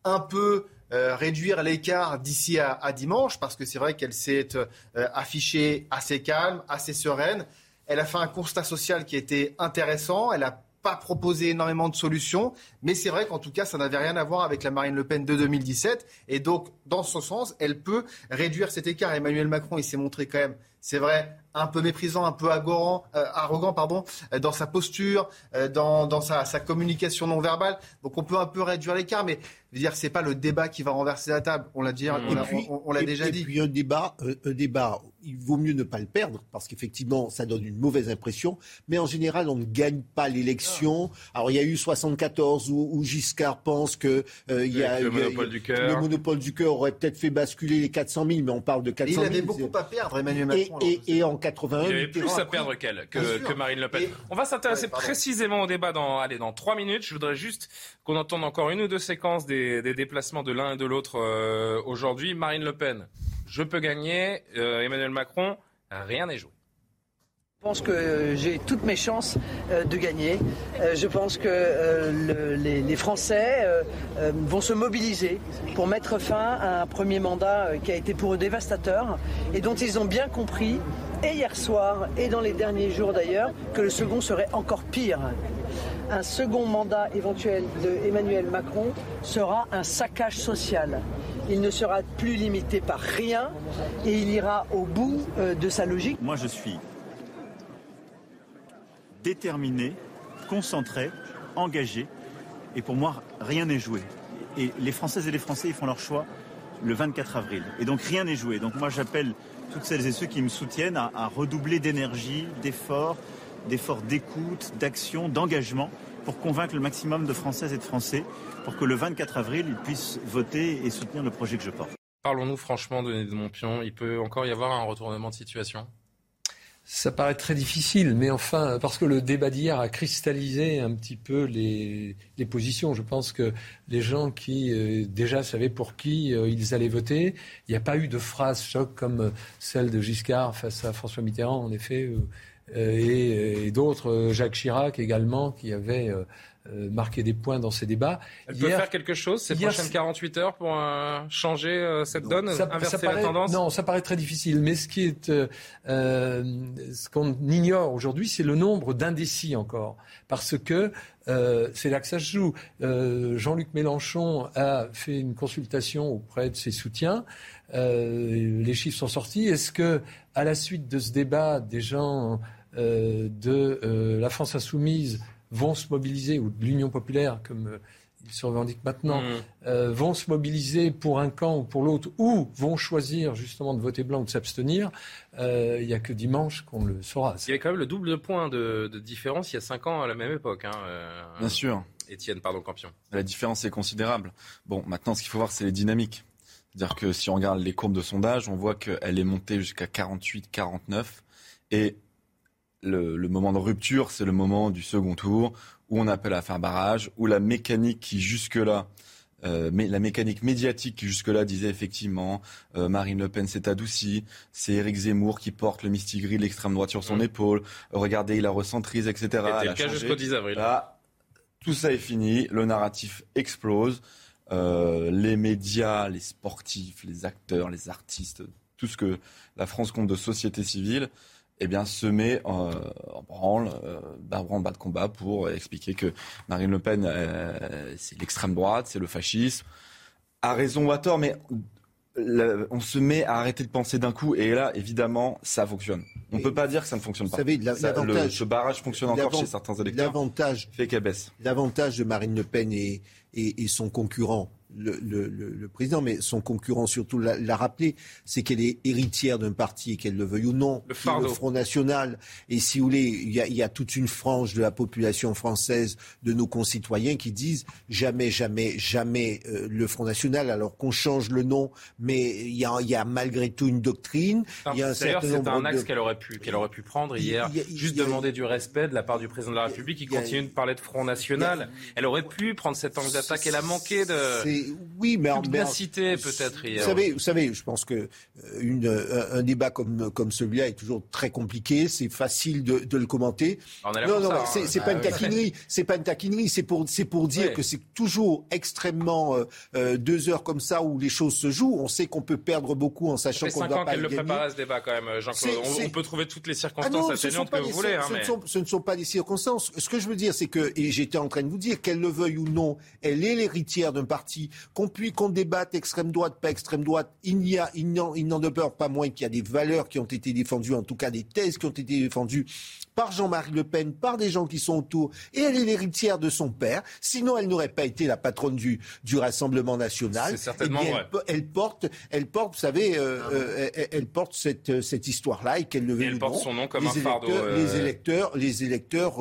un peu euh, réduire l'écart d'ici à, dimanche, parce que c'est vrai qu'elle s'est euh, affichée assez calme, assez sereine. Elle a fait un constat social qui était intéressant. Elle n'a pas proposé énormément de solutions, mais c'est vrai qu'en tout cas, ça n'avait rien à voir avec la Marine Le Pen de 2017. Et donc, dans ce sens, elle peut réduire cet écart. Emmanuel Macron, il s'est montré quand même, c'est vrai, un peu méprisant, un peu arrogant, euh, arrogant pardon, euh, dans sa posture, euh, dans, dans sa, sa communication non verbale. Donc, on peut un peu réduire l'écart, mais je veux dire, c'est pas le débat qui va renverser la table. On l'a dit, on l'a- Et puis- on- on l'a et- déjà et dit. puis un débat, euh, un débat, il vaut mieux ne pas le perdre parce qu'effectivement, ça donne une mauvaise impression. Mais en général, on ne gagne pas l'élection. Alors, il y a eu 74 où, où Giscard pense que euh, il y a Avec le il y a- monopole du cœur. Le monopole du cœur aurait peut-être fait basculer les 400 000, mais on parle de Et 400 il 000. avait beaucoup à perdre, Emmanuel Macron. Et, et- et en 81, Il y avait Mitterrand plus à perdre qu'elle, que, Marine Le Pen. Et- On va s'intéresser Ouais, précisément au débat dans, allez, dans trois minutes. Je voudrais juste qu'on entende encore une ou deux séquences des, des déplacements de l'un et de l'autre euh, aujourd'hui. Marine Le Pen, je peux gagner. Euh, Emmanuel Macron, rien n'est joué. Je pense que j'ai toutes mes chances euh, de gagner. Euh, je pense que euh, les, Français vont se mobiliser pour mettre fin à un premier mandat qui a été pour eux dévastateur et dont ils ont bien compris, et hier soir et dans les derniers jours d'ailleurs, que le second serait encore pire. Un second mandat éventuel de Emmanuel Macron sera un saccage social. Il ne sera plus limité par rien et il ira au bout de sa logique. Moi je suis déterminé, concentré, engagé. Et pour moi, rien n'est joué. Et les Françaises et les Français, ils font leur choix le 24 avril. Et donc rien n'est joué. Donc moi, j'appelle toutes celles et ceux qui me soutiennent à, redoubler d'énergie, d'efforts, d'efforts d'écoute, d'action, d'engagement pour convaincre le maximum de Françaises et de Français pour que le 24 avril, ils puissent voter et soutenir le projet que je porte. Parlons-nous franchement, de Montpion. Il peut encore y avoir un retournement de situation? Ça paraît très difficile, mais enfin, parce que le débat d'hier a cristallisé un petit peu les, positions. Je pense que les gens qui euh, déjà savaient pour qui euh, ils allaient voter, il n'y a pas eu de phrase choc comme celle de Giscard face à François Mitterrand, en effet, euh, et, et d'autres, Jacques Chirac également, qui avait euh, marquer des points dans ces débats. Elle peut faire quelque chose ces prochaines 48 heures pour euh, changer euh, cette donne, inverser la tendance? Non, ça paraît très difficile. Mais ce qui est, ce qu'on ignore aujourd'hui, c'est le nombre d'indécis encore, parce que c'est là que ça se joue. Jean-Luc Mélenchon a fait une consultation auprès de ses soutiens. les chiffres sont sortis. Est-ce que, à la suite de ce débat, des gens de la France insoumise vont se mobiliser, ou de l'Union populaire, comme euh, ils se revendiquent maintenant, mm. euh, vont se mobiliser pour un camp ou pour l'autre, ou vont choisir justement de voter blanc ou de s'abstenir, euh, il n'y a que dimanche qu'on le saura. Il y avait quand même le double de points de, différence il y a cinq ans à la même époque. Hein, Bien sûr. Étienne, pardon, Campion. La différence est considérable. Bon, maintenant, ce qu'il faut voir, c'est les dynamiques. C'est-à-dire que si on regarde les courbes de sondage, on voit qu'elle est montée jusqu'à 48, 49. Et le, moment de rupture, c'est le moment du second tour où on appelle à faire barrage, où la mécanique qui jusque-là euh, mais la mécanique médiatique qui jusque-là disait effectivement euh, Marine Le Pen s'est adoucie, c'est Éric Zemmour qui porte le mistigris de l'extrême droite sur son épaule, regardez il la recentrise, etc. C'était le cas jusqu'au 10 avril. tout ça est fini, le narratif explose, euh, les médias, les sportifs, les acteurs, les artistes, tout ce que la France compte de société civile eh bien, se met en, branle, euh, bas de combat pour expliquer que Marine Le Pen, euh, c'est l'extrême droite, c'est le fascisme. A raison ou à tort, mais on se met à arrêter de penser d'un coup, et là, évidemment, ça fonctionne. On ne peut pas dire que ça ne fonctionne pas. Vous savez, le, ce barrage fonctionne encore chez certains électeurs. L'avantage, fait qu'elle baisse. L'avantage de Marine Le Pen et, et son concurrent, le, le, le, président, mais son concurrent surtout l'a rappelé, c'est qu'elle est héritière d'un parti, qu'elle le veuille ou non, le, Front National. Et si vous voulez, il y, a, il y, a, toute une frange de la population française, de nos concitoyens, qui disent jamais, jamais, jamais euh, le Front National, alors qu'on change le nom, mais il y a, il y a malgré tout une doctrine. D'ailleurs, c'est un axe qu'elle aurait pu, qu'elle aurait pu prendre hier, juste demander du respect de la part du président de la République, qui continue de parler de Front National. Elle aurait pu prendre cet angle d'attaque. Elle a manqué de oui, mais en cité peut-être. Vous savez, vous savez, je pense que euh, une, un, débat comme comme celui-là est toujours très compliqué. C'est facile de, de, le commenter. non, non, c'est pas une taquinerie. C'est pas une taquinerie. C'est pour c'est pour dire que c'est toujours extrêmement euh, euh, deux heures comme ça où les choses se jouent. On sait qu'on peut perdre beaucoup en sachant qu'on ne doit pas qu'elle le prépare ce débat quand même, Jean-Claude. On, peut trouver toutes les ah circonstances atténuantes que vous voulez. Hein, ce, sont, ce ne sont pas des circonstances. Ce que je veux dire, c'est que et j'étais en train de vous dire qu'elle le veuille ou non, elle est l'héritière d'un parti qu'on puis qu'on débatte extrême droite, pas extrême droite, il n'y a, il n'en demeure pas moins qu'il y a des valeurs qui ont été défendues, en tout cas des thèses qui ont été défendues par Jean-Marie Le Pen, par des gens qui sont autour, et elle est l'héritière de son père. Sinon, elle n'aurait pas été la patronne du, du Rassemblement national. C'est certainement eh vrai. Elle, porte, elle porte, vous savez, euh, ah euh, elle, porte cette, cette histoire-là et qu'elle le veut. Elle porte son nom comme un fardeau. Les euh, électeurs, les électeurs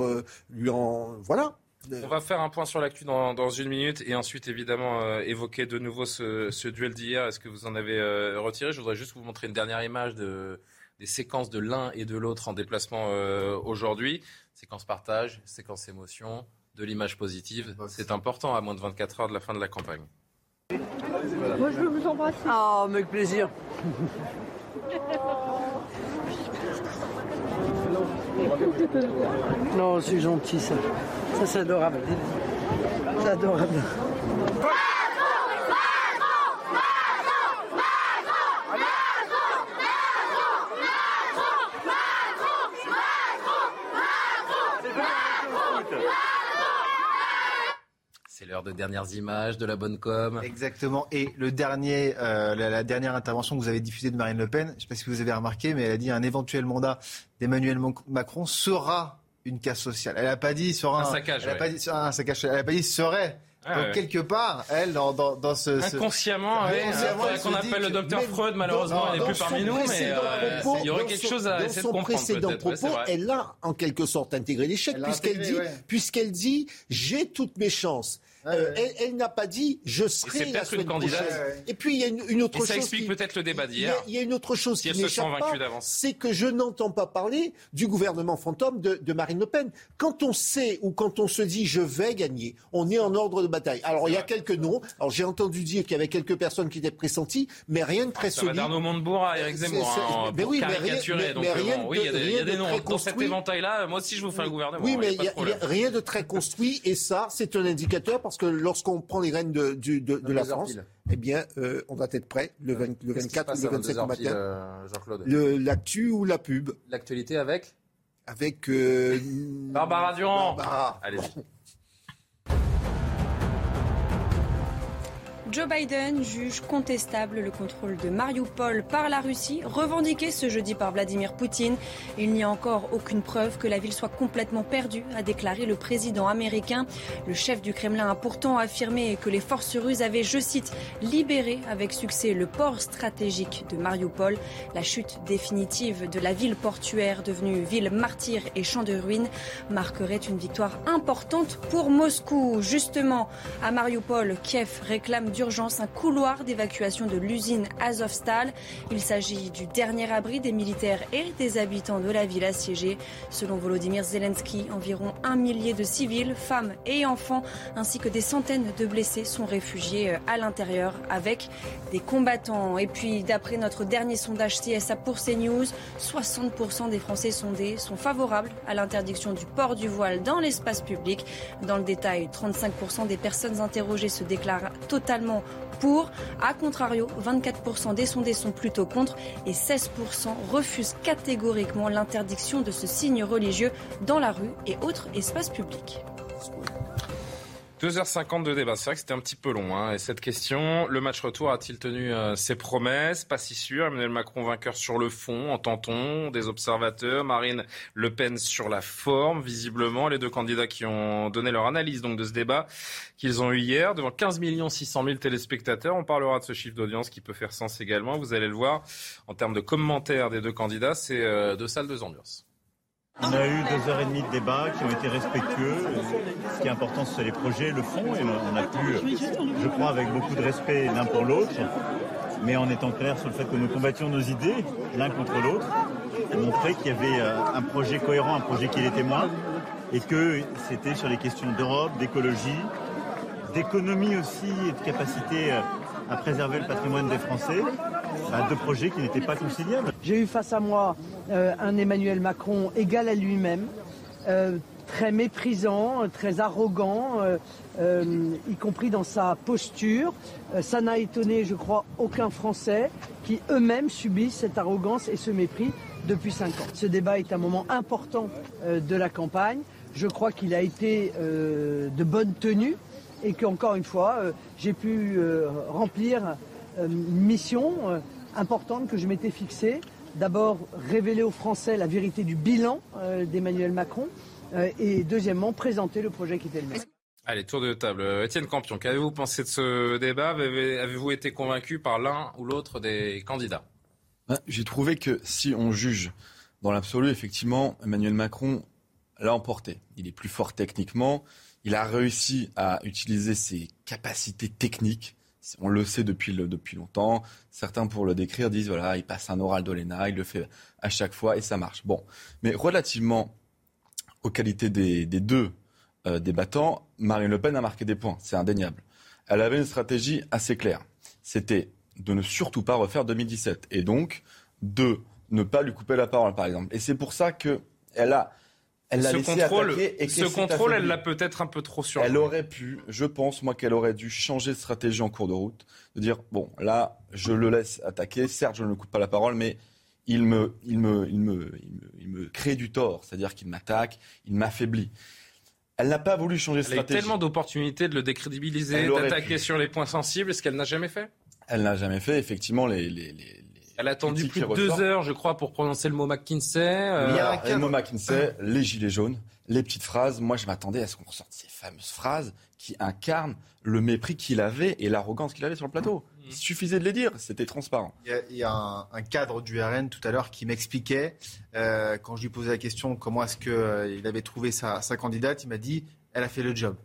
lui en, voilà. On va faire un point sur l'actu dans, une minute et ensuite évidemment euh, évoquer de nouveau ce, duel d'hier. Est-ce que vous en avez euh, retiré? Je voudrais juste vous montrer une dernière image de, des séquences de l'un et de l'autre en déplacement euh, aujourd'hui. Séquence partage, séquence émotion, de l'image positive. C'est important à moins de 24 heures de la fin de la campagne. Moi je veux vous embrasser. Ah, avec plaisir. Non, c'est gentil ça. Ça, c'est adorable. C'est adorable. C'est l'heure de dernières images, de la bonne com. Exactement. Et le dernier, euh, la, la dernière intervention que vous avez diffusée de Marine Le Pen, je ne sais pas si vous avez remarqué, mais elle a dit un éventuel mandat d'Emmanuel Macron sera une casse sociale. Elle n'a pas dit sera Un saccage, Elle n'a ouais. pas dit sera un saccage. Elle n'a pas dit serait. Ah, Donc ouais. quelque part, elle dans, dans, dans ce, ce- Inconsciemment, ouais, Inconsciemment, faudrait elle qu'on appelle le docteur Freud, malheureusement, dans- il n'est plus son parmi nous, mais précédent euh, propos- il y aurait dans quelque son- chose à essayer de son comprendre précédent. Ouais, c'est propos, elle a en quelque sorte intégré l'échec Elle puisqu'elle dit, ouais. puisqu'elle dit, j'ai toutes mes chances. Euh, elle elle n'a pas dit je serai la une candidate. prochaine. Et puis il y a une, une autre Et ça chose. explique qui- peut-être le débat d'hier. Il y a une autre chose Si qui n'échappe pas, d'avance. c'est que je n'entends pas parler du gouvernement fantôme de, de Marine Le Pen. Quand on sait ou quand on se dit je vais gagner, on est en ordre de bataille. Alors il y a quelques noms. Alors j'ai entendu dire qu'il y avait quelques personnes qui étaient pressenties, mais rien de très Ça va solide. d'Arnaud Montebourg à Éric Zemmour, C'est- c'est- hein, mais oui, mais rien- mais- Donc, mais euh, rien bon, oui, de- il y a des, il y a rien des de noms. Dans cet éventail-là, moi aussi, je vous fais un gouvernement. Oui, mais il de n'y a, rien de très construit et ça, c'est un indicateur parce que lorsqu'on prend les rênes de, du- de, de la 22 heures France, pile. eh bien, euh, on doit être prêt le, 20 le Qu'est-ce qui se 24 passe ou le à 25 22 heures matin. pile, euh, Jean-Claude? L'actu ou la pub? L'actualité avec? Avec. euh, Barbara Durand. Barbara. Allez-y. Joe Biden juge contestable le contrôle de Mariupol par la Russie, revendiqué ce jeudi par Vladimir Poutine. Il n'y a encore aucune preuve que la ville soit complètement perdue, a déclaré le président américain. Le chef du Kremlin a pourtant affirmé que les forces russes avaient, je cite, libéré avec succès le port stratégique de Mariupol. La chute définitive de la ville portuaire devenue ville martyre et champ de ruines marquerait une victoire importante pour Moscou. Justement, à Mariupol, Kiev réclame d'urgence un couloir d'évacuation de l'usine Azovstal. Il s'agit du dernier abri des militaires et des habitants de la ville assiégée. Selon Volodymyr Zelensky, environ un millier de civils, femmes et enfants, ainsi que des centaines de blessés sont réfugiés euh, à l'intérieur avec des combattants. Et puis, d'après notre dernier sondage CSA pour CNews, 60% des Français sondés sont favorables à l'interdiction du port du voile dans l'espace public. Dans le détail, 35% des personnes interrogées se déclarent totalement pour. A contrario, 24% des sondés sont plutôt contre et 16% refusent catégoriquement l'interdiction de ce signe religieux dans la rue et autres espaces publics. 2h50 de débat. C'est vrai que c'était un petit peu long. Hein. Et cette question, le match retour a-t-il tenu euh, ses promesses? Pas si sûr. Emmanuel Macron vainqueur sur le fond, entend-on? Des observateurs. Marine Le Pen sur la forme, visiblement. Les deux candidats qui ont donné leur analyse donc de ce débat qu'ils ont eu hier devant 15 600 000 téléspectateurs. On parlera de ce chiffre d'audience qui peut faire sens également. Vous allez le voir. En termes de commentaires des deux candidats, c'est euh, deux salles, deux ambiances. On a eu deux heures et demie de débat qui ont été respectueux. Ce qui est important, c'est les projets, le fond. Et on a pu, je crois, avec beaucoup de respect l'un pour l'autre, mais en étant clair sur le fait que nous combattions nos idées l'un contre l'autre, montrer qu'il y avait euh, un projet cohérent, un projet qui est témoin, et que c'était sur les questions d'Europe, d'écologie, d'économie aussi et de capacité euh, à préserver le patrimoine des Français. Deux projets qui n'étaient pas conciliables. J'ai eu face à moi euh, un Emmanuel Macron égal à lui-même, euh, très méprisant, très arrogant, euh, y compris dans sa posture. Ça n'a étonné, je crois, aucun Français qui eux-mêmes subissent cette arrogance et ce mépris depuis cinq ans. Ce débat est un moment important de la campagne. Je crois qu'il a été de bonne tenue et qu'encore une fois, j'ai pu remplir une mission euh, importante que je m'étais fixée. D'abord, révéler aux Français la vérité du bilan euh, d'Emmanuel Macron euh, et deuxièmement, présenter le projet qui était le mien. Allez, tour de table. Euh, Étienne Campion, qu'avez-vous pensé de ce débat Avez- Avez-vous été convaincu par l'un ou l'autre des candidats Ouais, J'ai trouvé que si on juge dans l'absolu, effectivement, Emmanuel Macron l'a emporté. Il est plus fort techniquement. Il a réussi à utiliser ses capacités techniques. On le sait depuis, depuis longtemps. Certains, pour le décrire, disent voilà, il passe un oral d'Olena, il le fait à chaque fois et ça marche. Bon, mais relativement aux qualités des, des deux euh, débattants, Marine Le Pen a marqué des points, c'est indéniable. Elle avait une stratégie assez claire. C'était de ne surtout pas refaire 2017 et donc de ne pas lui couper la parole, par exemple. Et c'est pour ça que Elle a. Elle l'a ce laissé contrôle, attaquer et ce contrôle, elle l'a peut-être un peu trop sur. Elle aurait pu, je pense, moi, qu'elle aurait dû changer de stratégie en cours de route. De dire, bon, là, je le laisse attaquer. Certes, je ne lui coupe pas la parole, mais il me, il me, il me, il me, il me crée du tort. C'est-à-dire qu'il m'attaque, il m'affaiblit. Elle n'a pas voulu changer de Elle a eu stratégie. tellement d'opportunités de le décrédibiliser, d'attaquer sur les points sensibles, ce qu'elle n'a jamais fait. Elle n'a jamais fait, effectivement, les. les, les Elle a attendu plus de deux heures, je crois, pour prononcer le mot McKinsey. euh, Alors, Elmo McKinsey, les gilets jaunes, les petites phrases. Moi, je m'attendais à ce qu'on ressorte ces fameuses phrases qui incarnent le mépris qu'il avait et l'arrogance qu'il avait sur le plateau. Il suffisait de les dire, c'était transparent. Il y a, il y a un, un cadre du RN tout à l'heure qui m'expliquait, euh, quand je lui posais la question comment est-ce qu'il avait trouvé sa, sa candidate, il m'a dit elle a fait le job.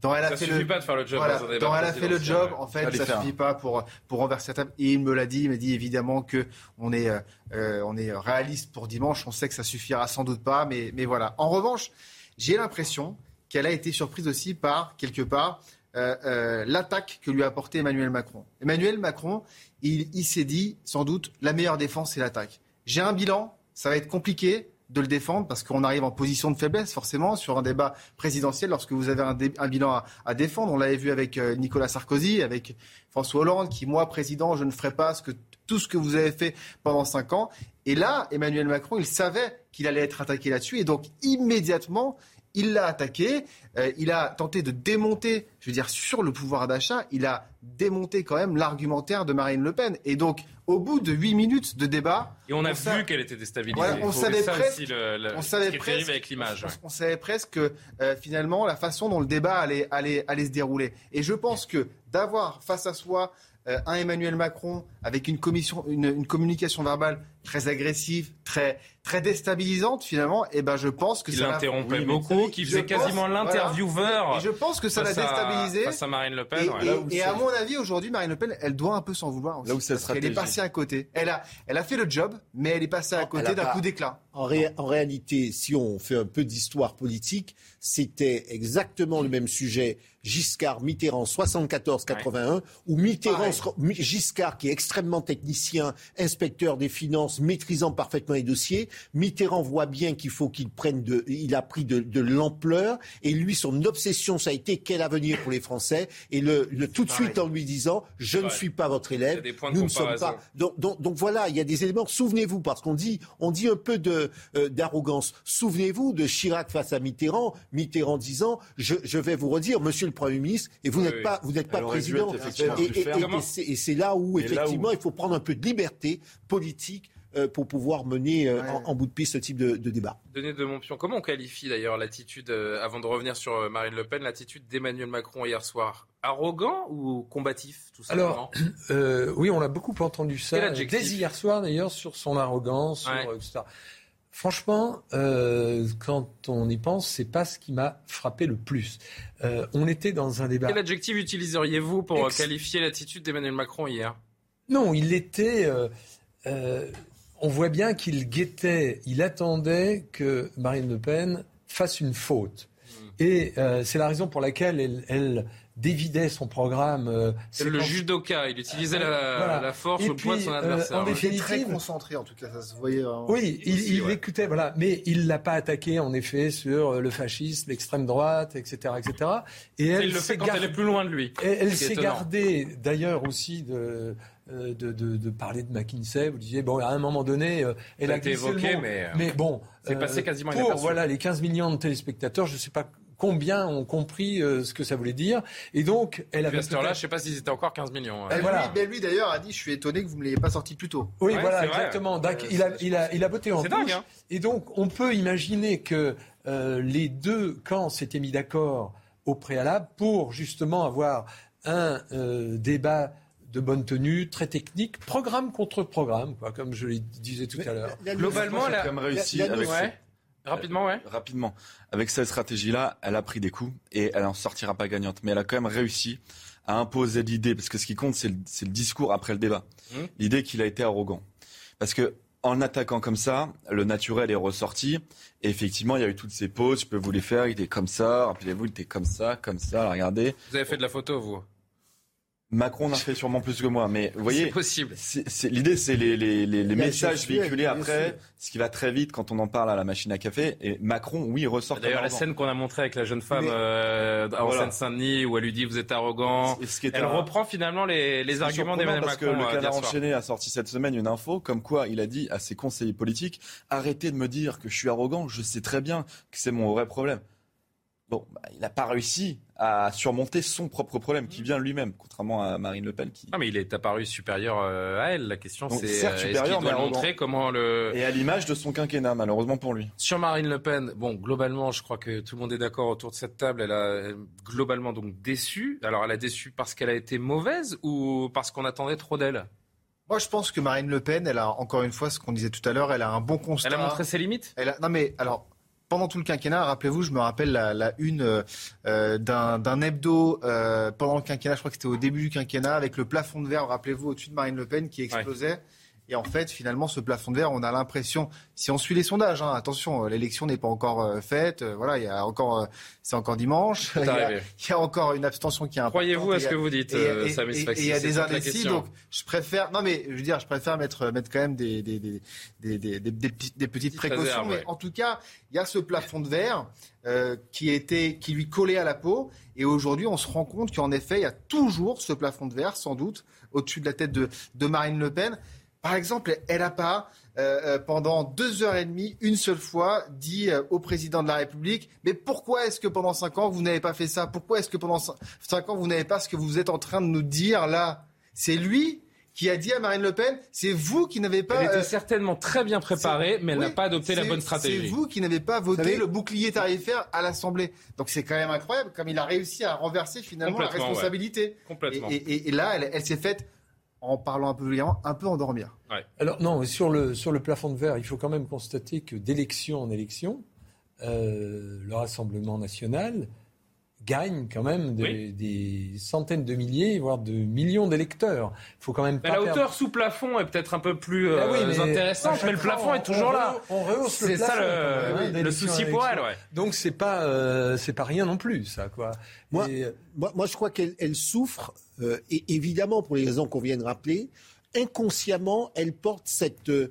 Dans elle a Ça fait suffit le, pas de faire le job Voilà, dans un débat a fait le présidentiel, job, en fait, ça faire. suffit pas pour, pour renverser la table. Et il me l'a dit, il m'a dit évidemment que on est, euh, on est réaliste pour dimanche, on sait que ça suffira sans doute pas, mais, mais voilà. En revanche, j'ai l'impression qu'elle a été surprise aussi par, quelque part, euh, euh, l'attaque que lui a apporté Emmanuel Macron. Emmanuel Macron, il, il s'est dit, sans doute, la meilleure défense, c'est l'attaque. J'ai un bilan, ça va être compliqué de le défendre parce qu'on arrive en position de faiblesse forcément sur un débat présidentiel lorsque vous avez un, bilan à, à défendre. On l'avait vu avec euh, Nicolas Sarkozy, avec François Hollande, qui moi président, je ne ferai pas ce que, tout ce que vous avez fait pendant cinq ans. Et là, Emmanuel Macron, il savait qu'il allait être attaqué là-dessus et donc immédiatement. Il l'a attaqué, euh, il a tenté de démonter, je veux dire, sur le pouvoir d'achat, il a démonté quand même l'argumentaire de Marine Le Pen. Et donc, au bout de huit minutes de débat, Et on a vu qu'elle était déstabilisée. Voilà, on savait presque- aussi, le- le- on savait presque- avec l'image. ouais. on, on savait presque que euh, finalement la façon dont le débat allait, allait, allait se dérouler. Et je pense que d'avoir face à soi euh, un Emmanuel Macron avec une, commission, une, une communication verbale très agressive, très, très déstabilisante finalement, et ben je pense que Qui ça l'a- l'interrompait beaucoup, qui faisait pense- quasiment voilà. l'intervieweur. Et je pense que ça l'a déstabilisé. Face à Marine Le Pen. Et, ouais. et- Là où et à mon avis, aujourd'hui, Marine Le Pen, elle doit un peu s'en vouloir. Aussi, Là où parce qu'elle est passée à côté. Elle a, elle a fait le job, mais elle est passée à côté a d'un pas- coup d'éclat. En, ré- en réalité, si on fait un peu d'histoire politique, c'était exactement le même sujet. Giscard, Mitterrand, 74-81, où Mitterrand, Giscard, qui est extrêmement technicien, inspecteur des finances, maîtrisant parfaitement les dossiers, Mitterrand voit bien qu'il faut qu'il prenne de, il a pris de, de l'ampleur, et lui, son obsession, ça a été quel avenir pour les Français, et le, le tout de suite en lui disant, je ne suis pas votre élève, nous ne sommes pas, donc, donc, donc voilà, il y a des éléments. Souvenez-vous, parce qu'on dit, on dit un peu de euh, d'arrogance. Souvenez-vous de Chirac face à Mitterrand, Mitterrand disant, je, je vais vous redire, Monsieur le Premier ministre, et vous Oui, n'êtes oui. pas, vous n'êtes pas président. effectivement Et, et- et- et c'est- et c'est là où Et là où- effectivement, il faut prendre un peu de liberté politique euh, pour pouvoir mener euh, en, en bout de piste ce type de, de débat. Denis de Montpion, comment on qualifie d'ailleurs l'attitude, euh, avant de revenir sur euh, Marine Le Pen, l'attitude d'Emmanuel Macron hier soir? Arrogant ou combatif, tout simplement? Alors, euh, oui, on a beaucoup entendu ça, Quel adjectif? dès hier soir d'ailleurs, sur son arrogance, sur, Ouais. etc. Franchement, euh, quand on y pense, c'est pas ce qui m'a frappé le plus. Euh, on était dans un débat. Quel adjectif utiliseriez-vous pour Ex- qualifier l'attitude d'Emmanuel Macron hier? Non, il était. euh, euh, on voit bien qu'il guettait, il attendait que Marine Le Pen fasse une faute. Et euh, c'est la raison pour laquelle elle, elle dévidait son programme. euh, C'est le judoka, il utilisait la, Voilà. la force Et ou le poids de son puis, euh, adversaire. en définitive- Très concentré, en tout cas, ça se voyait. Oui, il, Aussi, il ouais. écoutait, voilà. Mais il l'a pas attaqué, en effet, sur le fascisme, l'extrême droite, etc., etc. Et Il elle le fait s'est quand elle est plus loin de lui. Et elle s'est gardée, d'ailleurs, aussi de, euh, de, de, de parler de McKinsey. Vous disiez, bon, à un moment donné, euh, elle a été glissé le évoqué, mot. mais, euh, mais bon, c'est passé quasiment pour voilà les 15 millions de téléspectateurs, je ne sais pas combien ont compris euh, ce que ça voulait dire. Et donc, elle avait à cette heure-là, je sais pas s'ils étaient encore 15 millions. hein. Et voilà. lui, lui, d'ailleurs a dit, je suis étonné que vous ne l'ayez pas sorti plus tôt. Oui, Ouais, voilà, exactement. Donc, Euh, il, a, il, a, il a botté en touche. dingue, hein. Et donc, on peut imaginer que euh, les deux camps s'étaient mis d'accord au préalable pour justement avoir un euh, débat de bonne tenue, très technique, programme contre programme, quoi, comme je le disais tout à l'heure. La- la- Globalement, Elle elle a a- quand même réussi la- la- avec Ouais. Rapidement, ouais. Rapidement. Avec cette stratégie-là, elle a pris des coups et elle en sortira pas gagnante. Mais elle a quand même réussi à imposer l'idée, parce que ce qui compte, c'est le, discours après le débat. Mhm. L'idée qu'il a été arrogant. Parce que en attaquant comme ça, le naturel est ressorti. Et effectivement, il y a eu toutes ces pauses. Je peux vous les faire. Il était comme ça. Rappelez-vous, il était comme ça, comme ça. Regardez. Vous avez fait de la photo, vous Macron en a fait sûrement plus que moi, mais vous voyez, c'est possible. L'idée, c'est les, les, les, les messages véhiculés après, ce qui va très vite quand on en parle à la machine à café. Et Macron, oui, il ressort. D'ailleurs, la scène qu'on a montrée avec la jeune femme euh, en voilà. Seine-Saint-Denis, où elle lui dit vous êtes arrogant, ce qui est elle un... reprend finalement les, les arguments d'Emmanuel Macron. Parce que le Canard enchaîné a sorti cette semaine une info comme quoi il a dit à ses conseillers politiques arrêtez de me dire que je suis arrogant, je sais très bien que c'est mon vrai problème. Bon, bah, il n'a pas réussi à surmonter son propre problème qui vient lui-même, contrairement à Marine Le Pen. Qui... Non, mais il est apparu supérieur euh, à elle. La question, c'est euh, mais montrer comment le et à l'image de son quinquennat, malheureusement pour lui. Sur Marine Le Pen, bon, globalement, je crois que tout le monde est d'accord autour de cette table. Elle a globalement donc déçu. Alors, elle a déçu parce qu'elle a été mauvaise ou parce qu'on attendait trop d'elle? Moi, je pense que Marine Le Pen, elle a encore une fois ce qu'on disait tout à l'heure, elle a un bon constat. Elle a montré ses limites? Elle a... Non, mais alors pendant tout le quinquennat, rappelez-vous, je me rappelle la, la une euh, d'un hebdo euh, pendant le quinquennat, je crois que c'était au début du quinquennat, avec le plafond de verre, rappelez-vous, au-dessus de Marine Le Pen qui explosait. Ouais. Et en fait, finalement, ce plafond de verre, on a l'impression, si on suit les sondages, hein, attention, euh, l'élection n'est pas encore euh, faite. Euh, voilà, il y a encore, c'est encore dimanche. Il y, a, il y, a, encore une abstention qui est importante. Croyez-vous à ce que vous dites, et, Samy il y a des indécis, donc je préfère. Non, mais je veux dire, je préfère mettre mettre quand même des des des des, des, des, des petites précautions. Réserve, mais ouais. en tout cas, il y a ce plafond de verre euh, qui était qui lui collait à la peau. Et aujourd'hui, on se rend compte qu'en effet, il y a toujours ce plafond de verre, sans doute, au-dessus de la tête de, de Marine Le Pen. Par exemple, elle n'a pas, euh, pendant deux heures et demie, une seule fois, dit euh, au président de la République Mais pourquoi est-ce que pendant cinq ans, vous n'avez pas fait ça? Pourquoi est-ce que pendant cinq ans, vous n'avez pas ce que vous êtes en train de nous dire là? C'est lui qui a dit à Marine Le Pen, c'est vous qui n'avez pas. Elle était euh, certainement très bien préparée, mais elle oui, n'a pas adopté la bonne stratégie. C'est vous qui n'avez pas voté savez... le bouclier tarifaire à l'Assemblée. Donc c'est quand même incroyable, comme il a réussi à renverser finalement la responsabilité. Ouais. Complètement. Et, et, et là, elle, elle s'est faite en parlant un peu vulgairement, un peu endormir. Ouais. Alors non, sur le, sur le plafond de verre, il faut quand même constater que d'élection en élection, euh, le Rassemblement national gagne quand même des, oui. des, centaines de milliers, voire de millions d'électeurs. Il faut quand même pas. La hauteur perdre... sous plafond est peut-être un peu plus euh, oui, mais intéressante, mais le plafond est toujours on là. On rehausse le C'est ça le, même, le souci pour elle, ouais. Donc c'est pas euh, c'est pas rien non plus, ça quoi. Moi, Et... moi, moi, je crois qu'elle souffre, euh, et évidemment pour les raisons qu'on vient de rappeler, inconsciemment, elle porte cette, euh,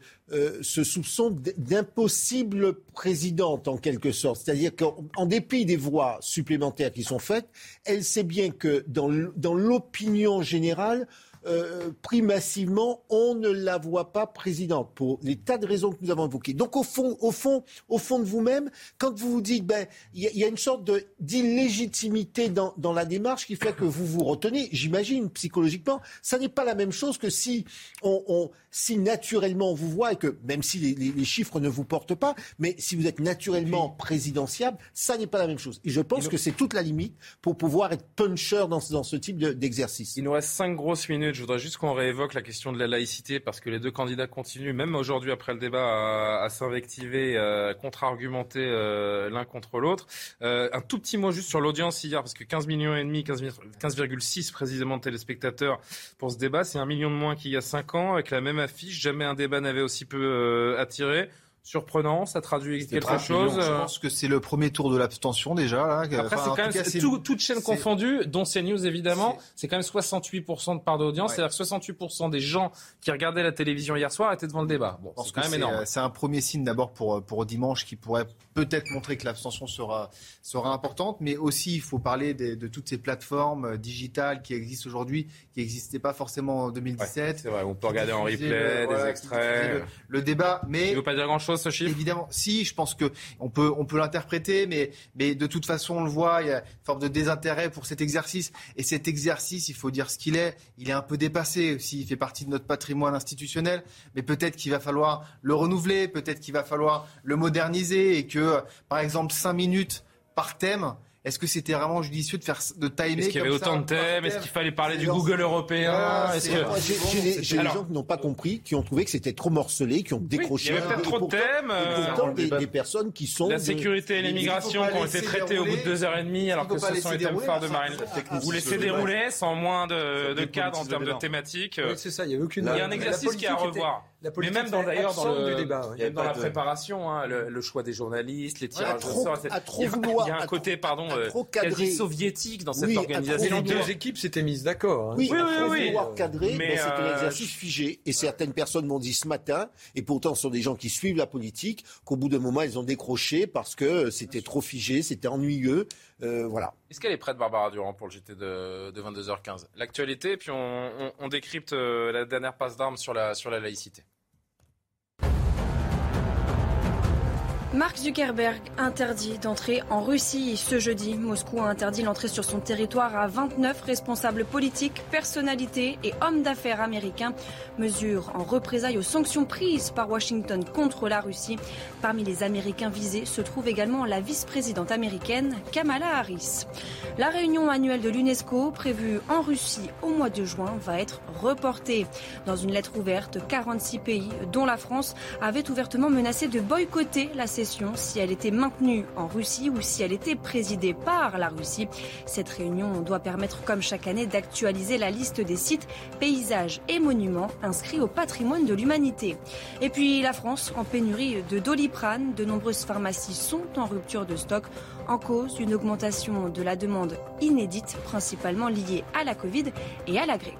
ce soupçon d'impossible présidente en quelque sorte. C'est-à-dire qu'en dépit des voix supplémentaires qui sont faites, elle sait bien que dans l'opinion générale, euh, pris massivement, on ne la voit pas présidente pour les tas de raisons que nous avons évoquées. Donc au fond, au fond, au fond de vous-même, quand vous vous dites, ben, il y, y, a une sorte d'illégitimité dans, dans, la démarche qui fait que vous vous retenez, j'imagine psychologiquement, ça n'est pas la même chose que si on, on, si naturellement on vous voit et que même si les, les, les, chiffres ne vous portent pas, mais si vous êtes naturellement présidentiable, ça n'est pas la même chose. Et je pense que c'est toute la limite pour pouvoir être puncher dans, dans ce type d'exercice. De, il nous reste cinq grosses minutes. Je voudrais juste qu'on réévoque la question de la laïcité parce que les deux candidats continuent, même aujourd'hui après le débat, à, s'invectiver, à contre-argumenter euh, l'un contre l'autre. Euh, un tout petit mot juste sur l'audience hier parce que 15 millions et demi, 15,6 15, précisément de téléspectateurs pour ce débat, c'est un million de moins qu'il y a cinq ans avec la même affiche. Jamais un débat n'avait aussi peu euh, attiré surprenant, ça traduit quelque chose. Je pense que c'est le premier tour de l'abstention déjà. Là. Après, enfin, c'est quand même cas, tout, toute chaîne confondue, dont CNews évidemment, c'est quand même 68% de part d'audience, ouais. c'est-à-dire que 68% des gens qui regardaient la télévision hier soir étaient devant le débat. Bon, c'est quand même énorme. C'est un premier signe d'abord pour, pour dimanche qui pourrait peut-être montrer que l'abstention sera, sera importante, mais aussi il faut parler de, de toutes ces plateformes digitales qui existent aujourd'hui, qui n'existaient pas forcément en 2017. Ouais, c'est vrai, on peut regarder en replay, le, des extraits. Le, le, débat, mais... Il ne veut pas dire grand-chose ce chiffre? Évidemment, si, je pense que on peut, on peut l'interpréter, mais, mais de toute façon, on le voit, il y a une forme de désintérêt pour cet exercice. Et cet exercice, il faut dire ce qu'il est, il est un peu dépassé aussi, il fait partie de notre patrimoine institutionnel, mais peut-être qu'il va falloir le renouveler, peut-être qu'il va falloir le moderniser et que, par exemple, cinq minutes par thème, est-ce que c'était vraiment judicieux de faire de timer Est-ce qu'il y avait autant de thèmes? Est-ce qu'il fallait parler du Google européen? Ah, j'ai des gens qui n'ont pas compris, qui ont trouvé que c'était trop morcelé, qui ont décroché. Oui, il y avait peut-être trop de thèmes. Euh, des, des, personnes qui sont la sécurité et l'immigration qui ont été traitées au bout de deux heures et demie, alors que ce sont les thèmes phares de Marine. Vous laissez dérouler sans moins de, cadres en termes de thématiques. c'est ça. Il y avait aucune. Il y a un exercice qui est à revoir. Mais même dans d'ailleurs dans le débat, il y a dans la préparation, le choix des journalistes, les tirages au sort. Il y a un côté, pardon quasi soviétique dans cette organisation. Les deux équipes s'étaient mises d'accord. Hein. Oui, oui, oui, oui. cadrer, mais, c'est un exercice figé. Et certaines personnes m'ont dit ce matin, et pourtant ce sont des gens qui suivent la politique, qu'au bout d'un moment, ils ont décroché parce que c'était trop figé, c'était ennuyeux. Euh, voilà. Est-ce qu'elle est prête, Barbara Durand, pour le JT de, 22h15 L'actualité, puis on, décrypte euh, la dernière passe d'armes sur sur la laïcité. Mark Zuckerberg interdit d'entrer en Russie ce jeudi. Moscou a interdit l'entrée sur son territoire à 29 responsables politiques, personnalités et hommes d'affaires américains. Mesure en représailles aux sanctions prises par Washington contre la Russie. Parmi les Américains visés se trouve également la vice-présidente américaine Kamala Harris. La réunion annuelle de l'UNESCO prévue en Russie au mois de juin va être reportée. Dans une lettre ouverte, 46 pays, dont la France, avaient ouvertement menacé de boycotter la session si elle était maintenue en Russie ou si elle était présidée par la Russie. Cette réunion doit permettre, comme chaque année, d'actualiser la liste des sites, paysages et monuments inscrits au patrimoine de l'humanité. Et puis la France, en pénurie de doliprane, de nombreuses pharmacies sont en rupture de stock en cause une augmentation de la demande inédite, principalement liée à la Covid et à la grippe.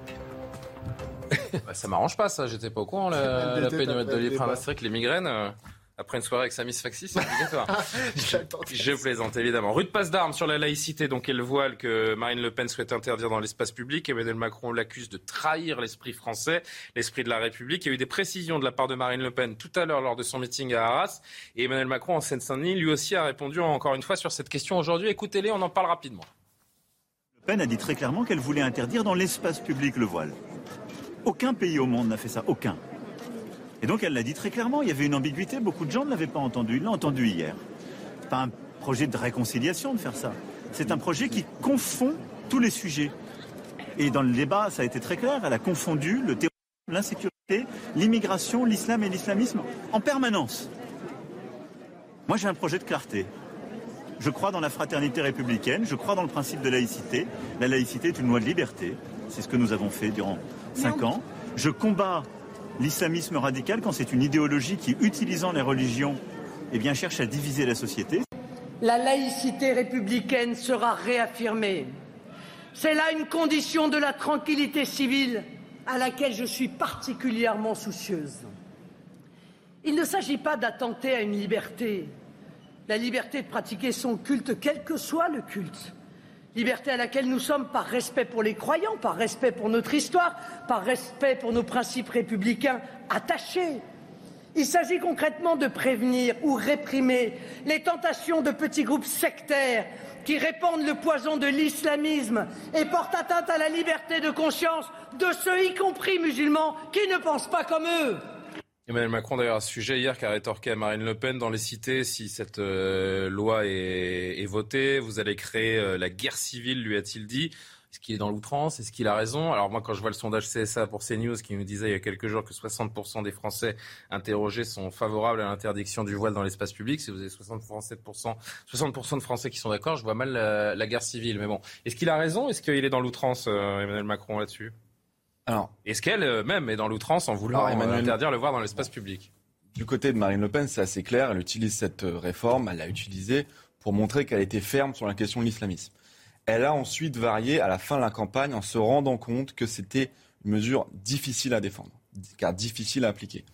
Bah, ça m'arrange pas ça, j'étais pas au courant la, la pénurie de doliprane. C'est vrai que les migraines... Euh, après une soirée avec Samis Faxi, c'est obligatoire. je, plaisante évidemment. Rude passe d'armes sur la laïcité, donc elle voile que Marine Le Pen souhaite interdire dans l'espace public. Emmanuel Macron l'accuse de trahir l'esprit français, l'esprit de la République. Il y a eu des précisions de la part de Marine Le Pen tout à l'heure lors de son meeting à Arras. Et Emmanuel Macron en Seine-Saint-Denis, lui aussi, a répondu encore une fois sur cette question aujourd'hui. Écoutez-les, on en parle rapidement. Le Pen a dit très clairement qu'elle voulait interdire dans l'espace public le voile. Aucun pays au monde n'a fait ça, aucun. Et donc elle l'a dit très clairement, il y avait une ambiguïté, beaucoup de gens ne l'avaient pas entendu, ils l'ont entendu hier. n'est pas un projet de réconciliation de faire ça. C'est un projet qui confond tous les sujets. Et dans le débat, ça a été très clair, elle a confondu le terrorisme, l'insécurité, l'immigration, l'islam et l'islamisme en permanence. Moi j'ai un projet de clarté. Je crois dans la fraternité républicaine, je crois dans le principe de laïcité. La laïcité est une loi de liberté, c'est ce que nous avons fait durant cinq ans. Je combats l'islamisme radical quand c'est une idéologie qui, utilisant les religions, eh bien, cherche à diviser la société. La laïcité républicaine sera réaffirmée. C'est là une condition de la tranquillité civile à laquelle je suis particulièrement soucieuse. Il ne s'agit pas d'attenter à une liberté, la liberté de pratiquer son culte, quel que soit le culte liberté à laquelle nous sommes par respect pour les croyants, par respect pour notre histoire, par respect pour nos principes républicains attachés. Il s'agit concrètement de prévenir ou réprimer les tentations de petits groupes sectaires qui répandent le poison de l'islamisme et portent atteinte à la liberté de conscience de ceux, y compris musulmans, qui ne pensent pas comme eux. Emmanuel Macron, d'ailleurs, à ce sujet hier, qui a rétorqué à Marine Le Pen dans les cités, si cette euh, loi est, votée, vous allez créer euh, la guerre civile, lui a-t-il dit. Est-ce qu'il est dans l'outrance? Est-ce qu'il a raison? Alors moi, quand je vois le sondage CSA pour CNews qui nous disait il y a quelques jours que 60% des Français interrogés sont favorables à l'interdiction du voile dans l'espace public, si vous avez 60%, 60 de Français qui sont d'accord, je vois mal la, guerre civile. Mais bon, est-ce qu'il a raison? Est-ce qu'il est dans l'outrance, euh, Emmanuel Macron, là-dessus? Alors, est-ce qu'elle euh, même est dans l'outrance en voulant euh, interdire le voir dans l'espace public Du côté de Marine Le Pen, c'est assez clair. Elle utilise cette euh, réforme, elle l'a utilisée pour montrer qu'elle était ferme sur la question de l'islamisme. Elle a ensuite varié à la fin de la campagne en se rendant compte que c'était une mesure difficile à défendre, car difficile à appliquer.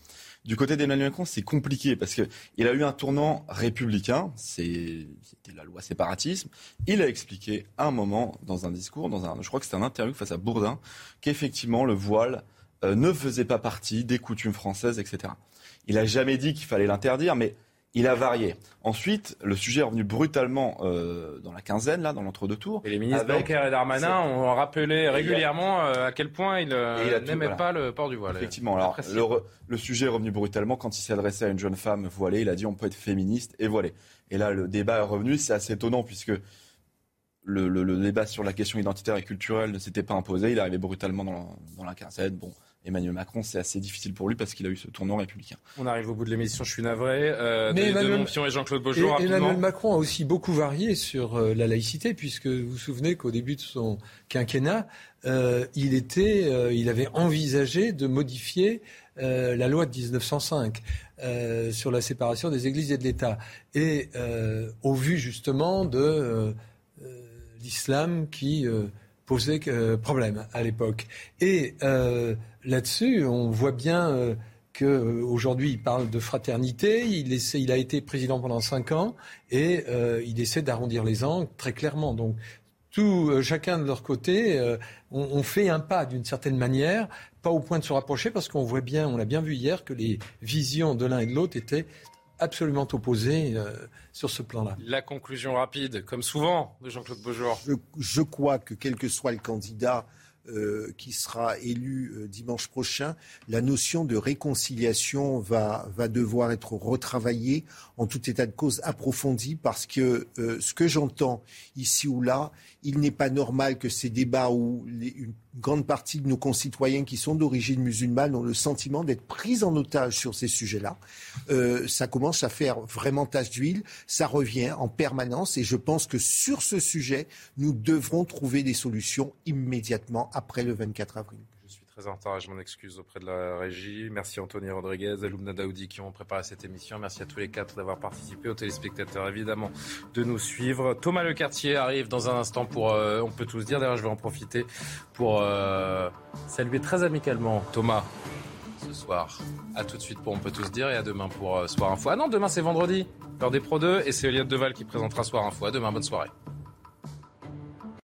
Du côté d'Emmanuel Macron, c'est compliqué parce qu'il a eu un tournant républicain, c'était la loi séparatisme. Il a expliqué à un moment, dans un discours, dans un, je crois que c'était un interview face à Bourdin, qu'effectivement le voile euh, ne faisait pas partie des coutumes françaises, etc. Il n'a jamais dit qu'il fallait l'interdire, mais il a varié. Ensuite, le sujet est revenu brutalement euh, dans la quinzaine, là, dans l'entre-deux tours. Et les ministres avec... et Darmanin ont rappelé régulièrement euh, à quel point ils euh, n'aimaient pas le port du voile. Effectivement. Alors, le, le, sujet est revenu brutalement quand il s'est adressé à une jeune femme voilée. Il a dit on peut être féministe et voilé. Et là, le débat est revenu. C'est assez étonnant puisque le, le, débat sur la question identitaire et culturelle ne s'était pas imposé. Il est arrivé brutalement dans dans la quinzaine. Bon, Emmanuel Macron, c'est assez difficile pour lui parce qu'il a eu ce tournant républicain. On arrive au bout de l'émission, je suis navré. Euh, Mais Emmanuel, et Jean-Claude Beaujour, Emmanuel Macron a aussi beaucoup varié sur euh, la laïcité, puisque vous vous souvenez qu'au début de son quinquennat, euh, il, était, euh, il avait envisagé de modifier la loi de 1905 sur la séparation des églises et de l'État. Et au vu justement de l'islam qui posait problème à l'époque. Et là-dessus, on voit bien qu'aujourd'hui, il parle de fraternité. Il, a été président pendant cinq ans et il essaie d'arrondir les angles très clairement. Donc, tout, chacun de leur côté, on, fait un pas d'une certaine manière, pas au point de se rapprocher, parce qu'on voit bien, on l'a bien vu hier, que les visions de l'un et de l'autre étaient absolument opposées euh, sur ce plan-là. La conclusion rapide, comme souvent, de Jean-Claude Beaujour. je, crois que quel que soit le candidat, euh, qui sera élu euh, dimanche prochain, la notion de réconciliation va, va devoir être retravaillée en tout état de cause approfondie parce que euh, ce que j'entends ici ou là, il n'est pas normal que ces débats où une grande partie de nos concitoyens qui sont d'origine musulmane ont le sentiment d'être pris en otage sur ces sujets-là. ça commence à faire vraiment tache d'huile, ça revient en permanence et je pense que sur ce sujet, nous devrons trouver des solutions immédiatement après le 24 avril. Très en retard et je m'en excuse auprès de la régie. Merci Anthony Rodriguez, Aloumna Daoudi qui ont préparé cette émission. Merci à tous les quatre d'avoir participé, aux téléspectateurs évidemment de nous suivre. Thomas Lecartier arrive dans un instant pour, euh, on peut tous dire, d'ailleurs je vais en profiter pour euh, saluer très amicalement Thomas ce soir. A tout de suite pour On peut tous dire et à demain pour euh, Soir Info. Ah non, demain c'est vendredi, l'heure des Pro 2 et c'est Eliott Deval qui présentera Soir Info. À demain, bonne soirée.